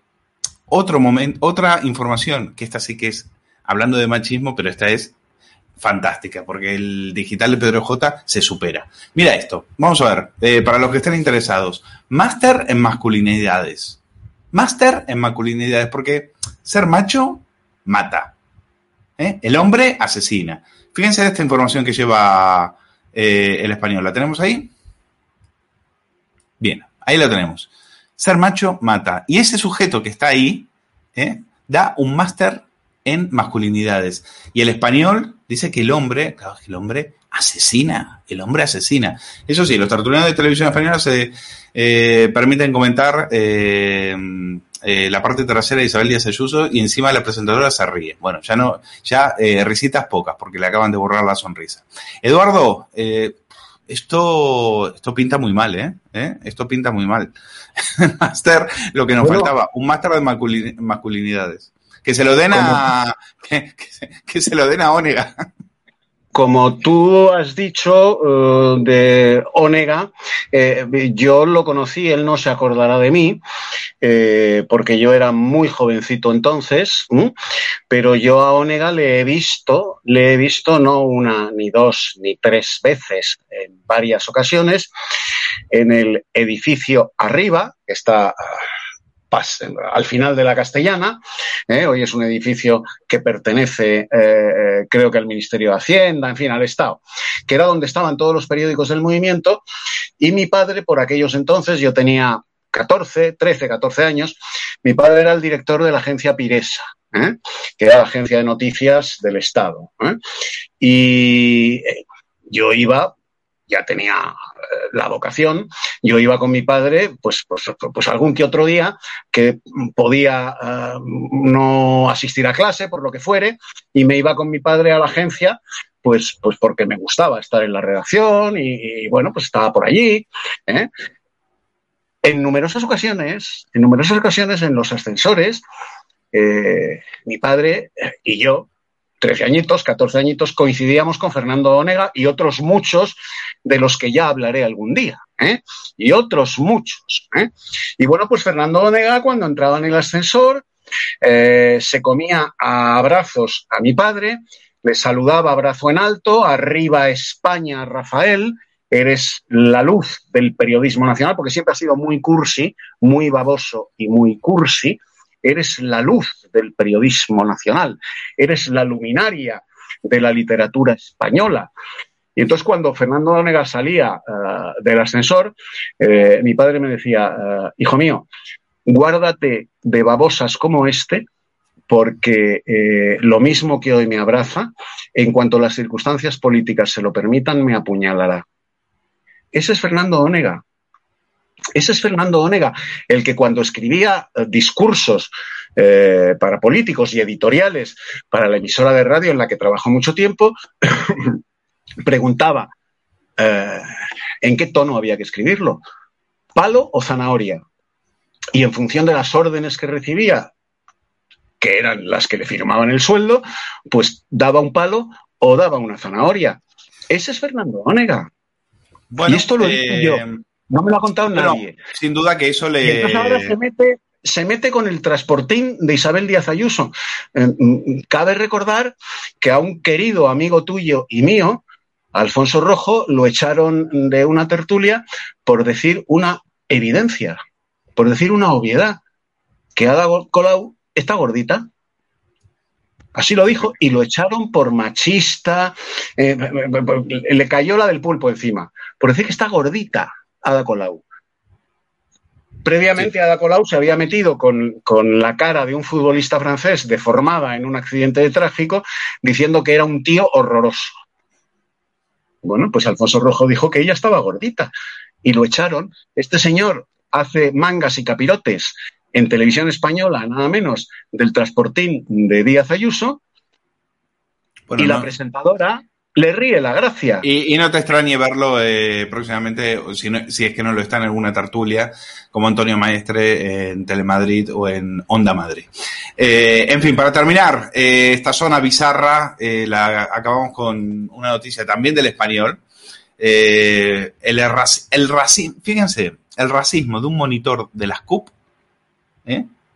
otro momento, otra información, que esta sí que es hablando de machismo, pero esta es fantástica, porque el digital de Pedro J se supera. Mira esto, vamos a ver, eh, para los que estén interesados, máster en masculinidades. Máster en masculinidades, porque ser macho mata. ¿eh? El hombre asesina. Fíjense esta información que lleva eh, el español. ¿La tenemos ahí? Bien, ahí la tenemos. Ser macho mata. Y ese sujeto que está ahí da un máster en masculinidades. Y el español dice que el hombre, claro, que el hombre asesina, el hombre asesina. Eso sí, los tertulianos de televisión española se eh, permiten comentar eh, eh, la parte trasera de Isabel Díaz Ayuso y encima la presentadora se ríe. Bueno, ya no, ya risitas pocas porque le acaban de borrar la sonrisa. Eduardo, esto, esto pinta muy mal, ¿eh? ¿Eh? Esto pinta muy mal. máster, lo que nos Bueno. faltaba, un máster de masculin- masculinidades. Que se lo den a, que, que se- que se lo den a Onega. Como tú has dicho eh, de Onega, eh, yo lo conocí, él no se acordará de mí, eh, porque yo era muy jovencito entonces, ¿m? pero yo a Onega le he visto, le he visto no una, ni dos, ni tres veces, en varias ocasiones, en el edificio arriba, que está al final de la Castellana. ¿eh? Hoy es un edificio que pertenece, eh, eh, creo que al Ministerio de Hacienda, en fin, al Estado, que era donde estaban todos los periódicos del movimiento. Y mi padre, por aquellos entonces, yo tenía 14, 13, 14 años, mi padre era el director de la agencia Piresa. que era la agencia de noticias del Estado. Y yo iba ya tenía eh, la vocación, yo iba con mi padre, pues, pues, pues algún que otro día que podía eh, no asistir a clase, por lo que fuere, y me iba con mi padre a la agencia, pues, pues porque me gustaba estar en la redacción y, bueno, pues estaba por allí. ¿eh? En numerosas ocasiones, en numerosas ocasiones en los ascensores, mi padre y yo 13 añitos, 14 añitos, coincidíamos con Fernando Onega y otros muchos de los que ya hablaré algún día. ¿eh? Y otros muchos. ¿eh? Y bueno, pues Fernando Onega, cuando entraba en el ascensor, eh, se comía a abrazos a mi padre, le saludaba abrazo en alto, arriba España, Rafael, eres la luz del periodismo nacional, porque siempre ha sido muy cursi, muy baboso y muy cursi eres la luz del periodismo nacional, eres la luminaria de la literatura española. Y entonces cuando Fernando Onega salía uh, del ascensor, eh, mi padre me decía, uh, hijo mío, guárdate de babosas como este, porque eh, lo mismo que hoy me abraza, en cuanto las circunstancias políticas se lo permitan, me apuñalará. Ese es Fernando Onega. Ese es Fernando Onega, el que cuando escribía eh, discursos eh, para políticos y editoriales para la emisora de radio en la que trabajó mucho tiempo, preguntaba eh, en qué tono había que escribirlo, palo o zanahoria. Y en función de las órdenes que recibía, que eran las que le firmaban el sueldo, pues daba un palo o daba una zanahoria. Ese es Fernando Onega. Bueno, y esto lo eh, yo. No me lo ha contado nadie. sin duda que eso Y le. entonces ahora se mete, se mete con el transportín de Isabel Díaz Ayuso. Eh, mm, cabe recordar que a un querido amigo tuyo y mío, Alfonso Rojo, lo echaron de una tertulia por decir una evidencia, por decir una obviedad, que Ada Colau está gordita. Así lo dijo y lo echaron por machista, eh, le cayó la del pulpo encima, por decir que está gordita Ada Colau. Previamente, sí. Ada Colau se había metido con, con, la cara de un futbolista francés deformada en un accidente de tráfico, diciendo que era un tío horroroso. Bueno, pues Alfonso Rojo dijo que ella estaba gordita y lo echaron. Este señor hace mangas y capirotes en televisión española, nada menos, del transportín de Díaz Ayuso, bueno, y no. la presentadora le ríe la gracia. Y, no te extrañe verlo eh, próximamente, si, es que no lo está en alguna tertulia, como Antonio Maestre en Telemadrid o en Onda Madrid. Eh, en fin, para terminar, eh, esta zona bizarra, la acabamos con una noticia también del español. El, racismo, fíjense, el racismo de un monitor de las CUP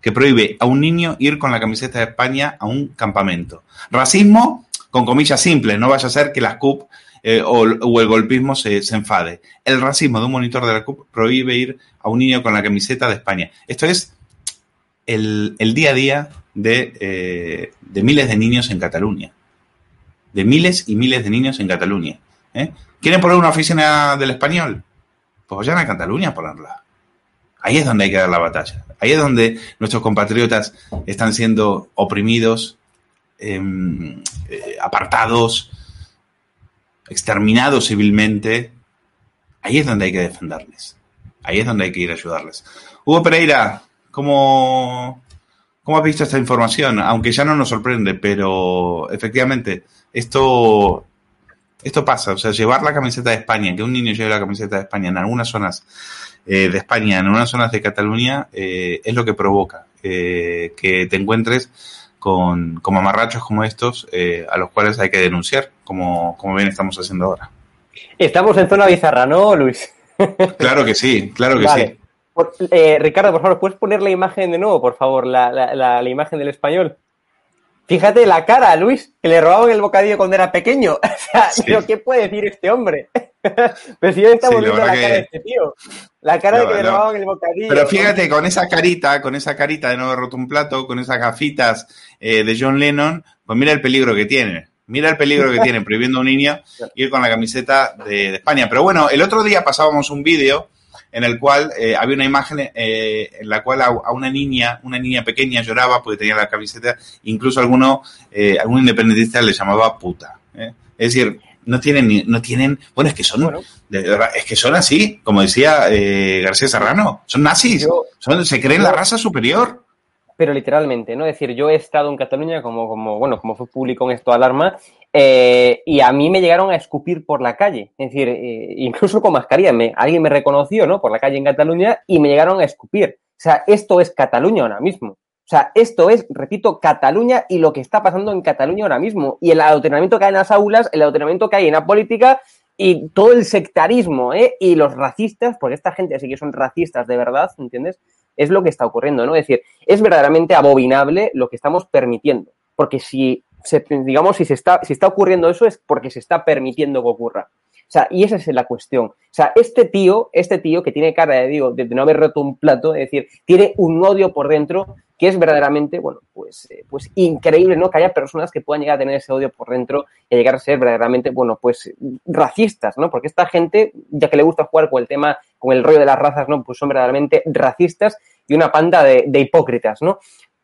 que prohíbe a un niño ir con la camiseta de España a un campamento. Racismo con comillas simples, no vaya a ser que las CUP eh, o, el golpismo se, enfade. El racismo de un monitor de la CUP prohíbe ir a un niño con la camiseta de España. Esto es el, día a día de, eh, de miles de niños en Cataluña. De miles y miles de niños en Cataluña. ¿eh? ¿Quieren poner una oficina del español? Pues vayan a Cataluña a ponerla. Ahí es donde hay que dar la batalla. Ahí es donde nuestros compatriotas están siendo oprimidos, eh, apartados, exterminados civilmente. Ahí es donde hay que defenderles. Ahí es donde hay que ir a ayudarles. Hugo Pereira, ¿cómo, cómo has visto esta información? Aunque ya no nos sorprende, pero efectivamente, esto, esto pasa. O sea, llevar la camiseta de España, que un niño lleve la camiseta de España en algunas zonas eh, de España, en algunas zonas de Cataluña, eh, es lo que provoca que te encuentres con, con mamarrachos como estos, eh, a los cuales hay que denunciar, como, como bien estamos haciendo ahora. Estamos en zona bizarra, ¿no, Luis? Claro que sí, claro que Vale. sí. Por- eh, Ricardo, por favor, ¿puedes poner la imagen de nuevo, por favor? La, la- la- la imagen del español. Fíjate la cara, Luis, que le robaban el bocadillo cuando era pequeño. O sea, ¿pero ¿qué puede decir este hombre? Pero si ya estamos Sí, viendo la, cara de este tío. La cara de que le robaban el bocadillo. Pero fíjate, con esa carita, con esa carita de no haber roto un plato, con esas gafitas eh, de John Lennon, pues mira el peligro que tiene. Mira el peligro que tiene prohibiendo a un niño ir con la camiseta de, de España. Pero bueno, el otro día pasábamos un vídeo en el cual eh, había una imagen eh, en la cual a, a una niña, una niña pequeña lloraba porque tenía la camiseta, incluso alguno, eh, algún independentista le llamaba puta. ¿eh? Es decir, no tienen, ni- no tienen, bueno, es que son, de verdad, es que son así, como decía eh, García Serrano, son nazis, son, se creen la yo- raza superior. Pero literalmente, ¿no? Es decir, yo he estado en Cataluña como, como bueno, como fue público en esto alarma, eh, y a mí me llegaron a escupir por la calle, es decir, eh, incluso con mascarilla, me, alguien me reconoció, ¿no? Por la calle en Cataluña y me llegaron a escupir. O sea, esto es Cataluña ahora mismo. O sea, esto es, repito, Cataluña y lo que está pasando en Cataluña ahora mismo. Y el adoctrinamiento que hay en las aulas, el adoctrinamiento que hay en la política y todo el sectarismo, ¿eh? Y los racistas, porque esta gente sí que son racistas de verdad, ¿entiendes? Es lo que está ocurriendo, ¿no? Es decir, es verdaderamente abominable lo que estamos permitiendo. Porque si, se, digamos, si se está, si está ocurriendo eso es porque se está permitiendo que ocurra. O sea, y esa es la cuestión. O sea, este tío, este tío que tiene cara de, digo, de, no haber roto un plato, es decir, tiene un odio por dentro que es verdaderamente, bueno, pues, eh, pues increíble, ¿no? Que haya personas que puedan llegar a tener ese odio por dentro y llegar a ser verdaderamente, bueno, pues racistas, ¿no? Porque esta gente, ya que le gusta jugar con el tema, con el rollo de las razas, ¿no? Pues son verdaderamente racistas y una panda de, de hipócritas, ¿no?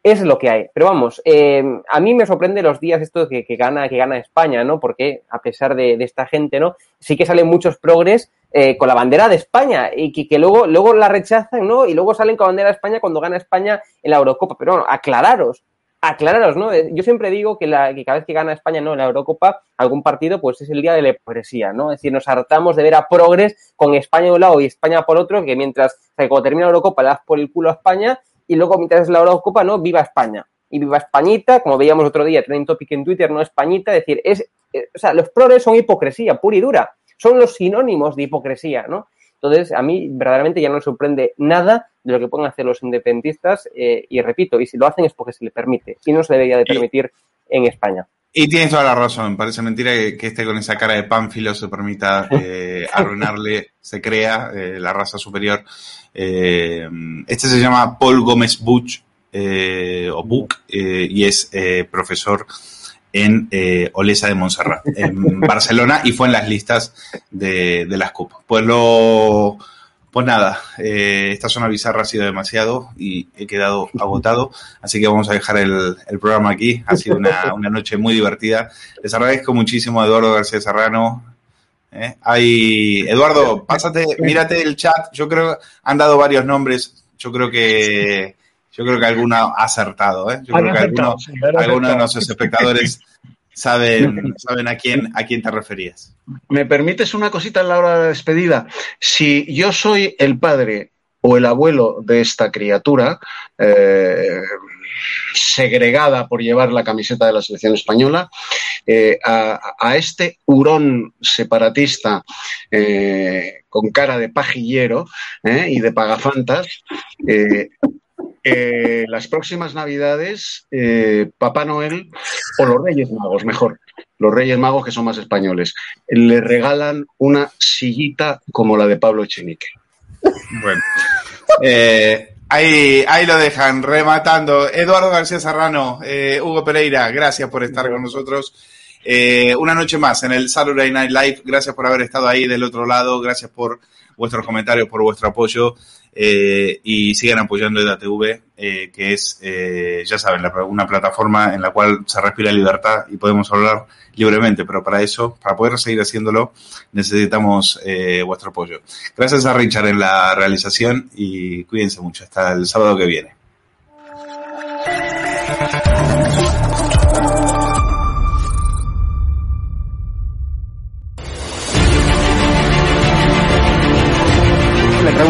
Es lo que hay. Pero vamos, eh, a mí me sorprende los días esto que, que gana, que gana España, ¿no? Porque a pesar de, de esta gente, ¿no? Sí que salen muchos progres eh, con la bandera de España y que, que luego, luego la rechazan, ¿no? Y luego salen con la bandera de España cuando gana España en la Eurocopa. Pero bueno, aclararos, aclararos, ¿no? Eh, Yo siempre digo que, la, que cada vez que gana España, ¿no? En la Eurocopa, algún partido, pues es el día de la hipocresía, ¿no? Es decir, nos hartamos de ver a progres con España de un lado y España por otro, que mientras, o sea, que cuando termina la Eurocopa le das por el culo a España y luego mientras es la Eurocopa, ¿no? Viva España. Y viva Españita, como veíamos otro día, trending topic en Twitter, no Españita, es decir, es, eh, o sea, los progres son hipocresía, pura y dura. Son los sinónimos de hipocresía, ¿no? Entonces, a mí verdaderamente ya no me sorprende nada de lo que pueden hacer los independentistas eh, y repito, y si lo hacen es porque se le permite y no se debería de permitir en España. Y tienes toda la razón, parece mentira que, que este con esa cara de pánfilo se permita eh, arruinarle, se crea eh, la raza superior. Eh, este se llama Paul Gómez Buch, o Buch, y es profesor en Olesa de Montserrat, en Barcelona, y fue en las listas de, de las CUP. Pues lo, pues nada, eh, esta zona bizarra ha sido demasiado y he quedado agotado, así que vamos a dejar el, el programa aquí. Ha sido una, una noche muy divertida. Les agradezco muchísimo a Eduardo García Serrano. ¿eh? Hay, Eduardo, pásate, mírate el chat. Yo creo que han dado varios nombres. Yo creo que yo creo que alguno ha acertado. ¿eh? Yo creo que alguno, alguno de nuestros espectadores saben, saben a quién a quién te referías. ¿Me permites una cosita en la hora de la despedida? Si yo soy el padre o el abuelo de esta criatura, eh, segregada por llevar la camiseta de la selección española, eh, a, a este hurón separatista eh, con cara de pajillero y de pagafantas, eh, las próximas navidades, eh, Papá Noel o los Reyes Magos, mejor, los Reyes Magos, que son más españoles, le regalan una sillita como la de Pablo Echenique. Bueno. Eh, ahí, ahí lo dejan, rematando. Eduardo García Serrano, Hugo Pereira, gracias por estar con nosotros. Una noche más en el Saturday Night Live. Gracias por haber estado ahí del otro lado. Gracias por vuestros comentarios, por vuestro apoyo. Eh, y sigan apoyando EDATV, eh, que es, eh, ya saben, una plataforma en la cual se respira libertad y podemos hablar libremente, pero para eso, para poder seguir haciéndolo, necesitamos eh, vuestro apoyo. Gracias a Richard en la realización y cuídense mucho. Hasta el sábado que viene.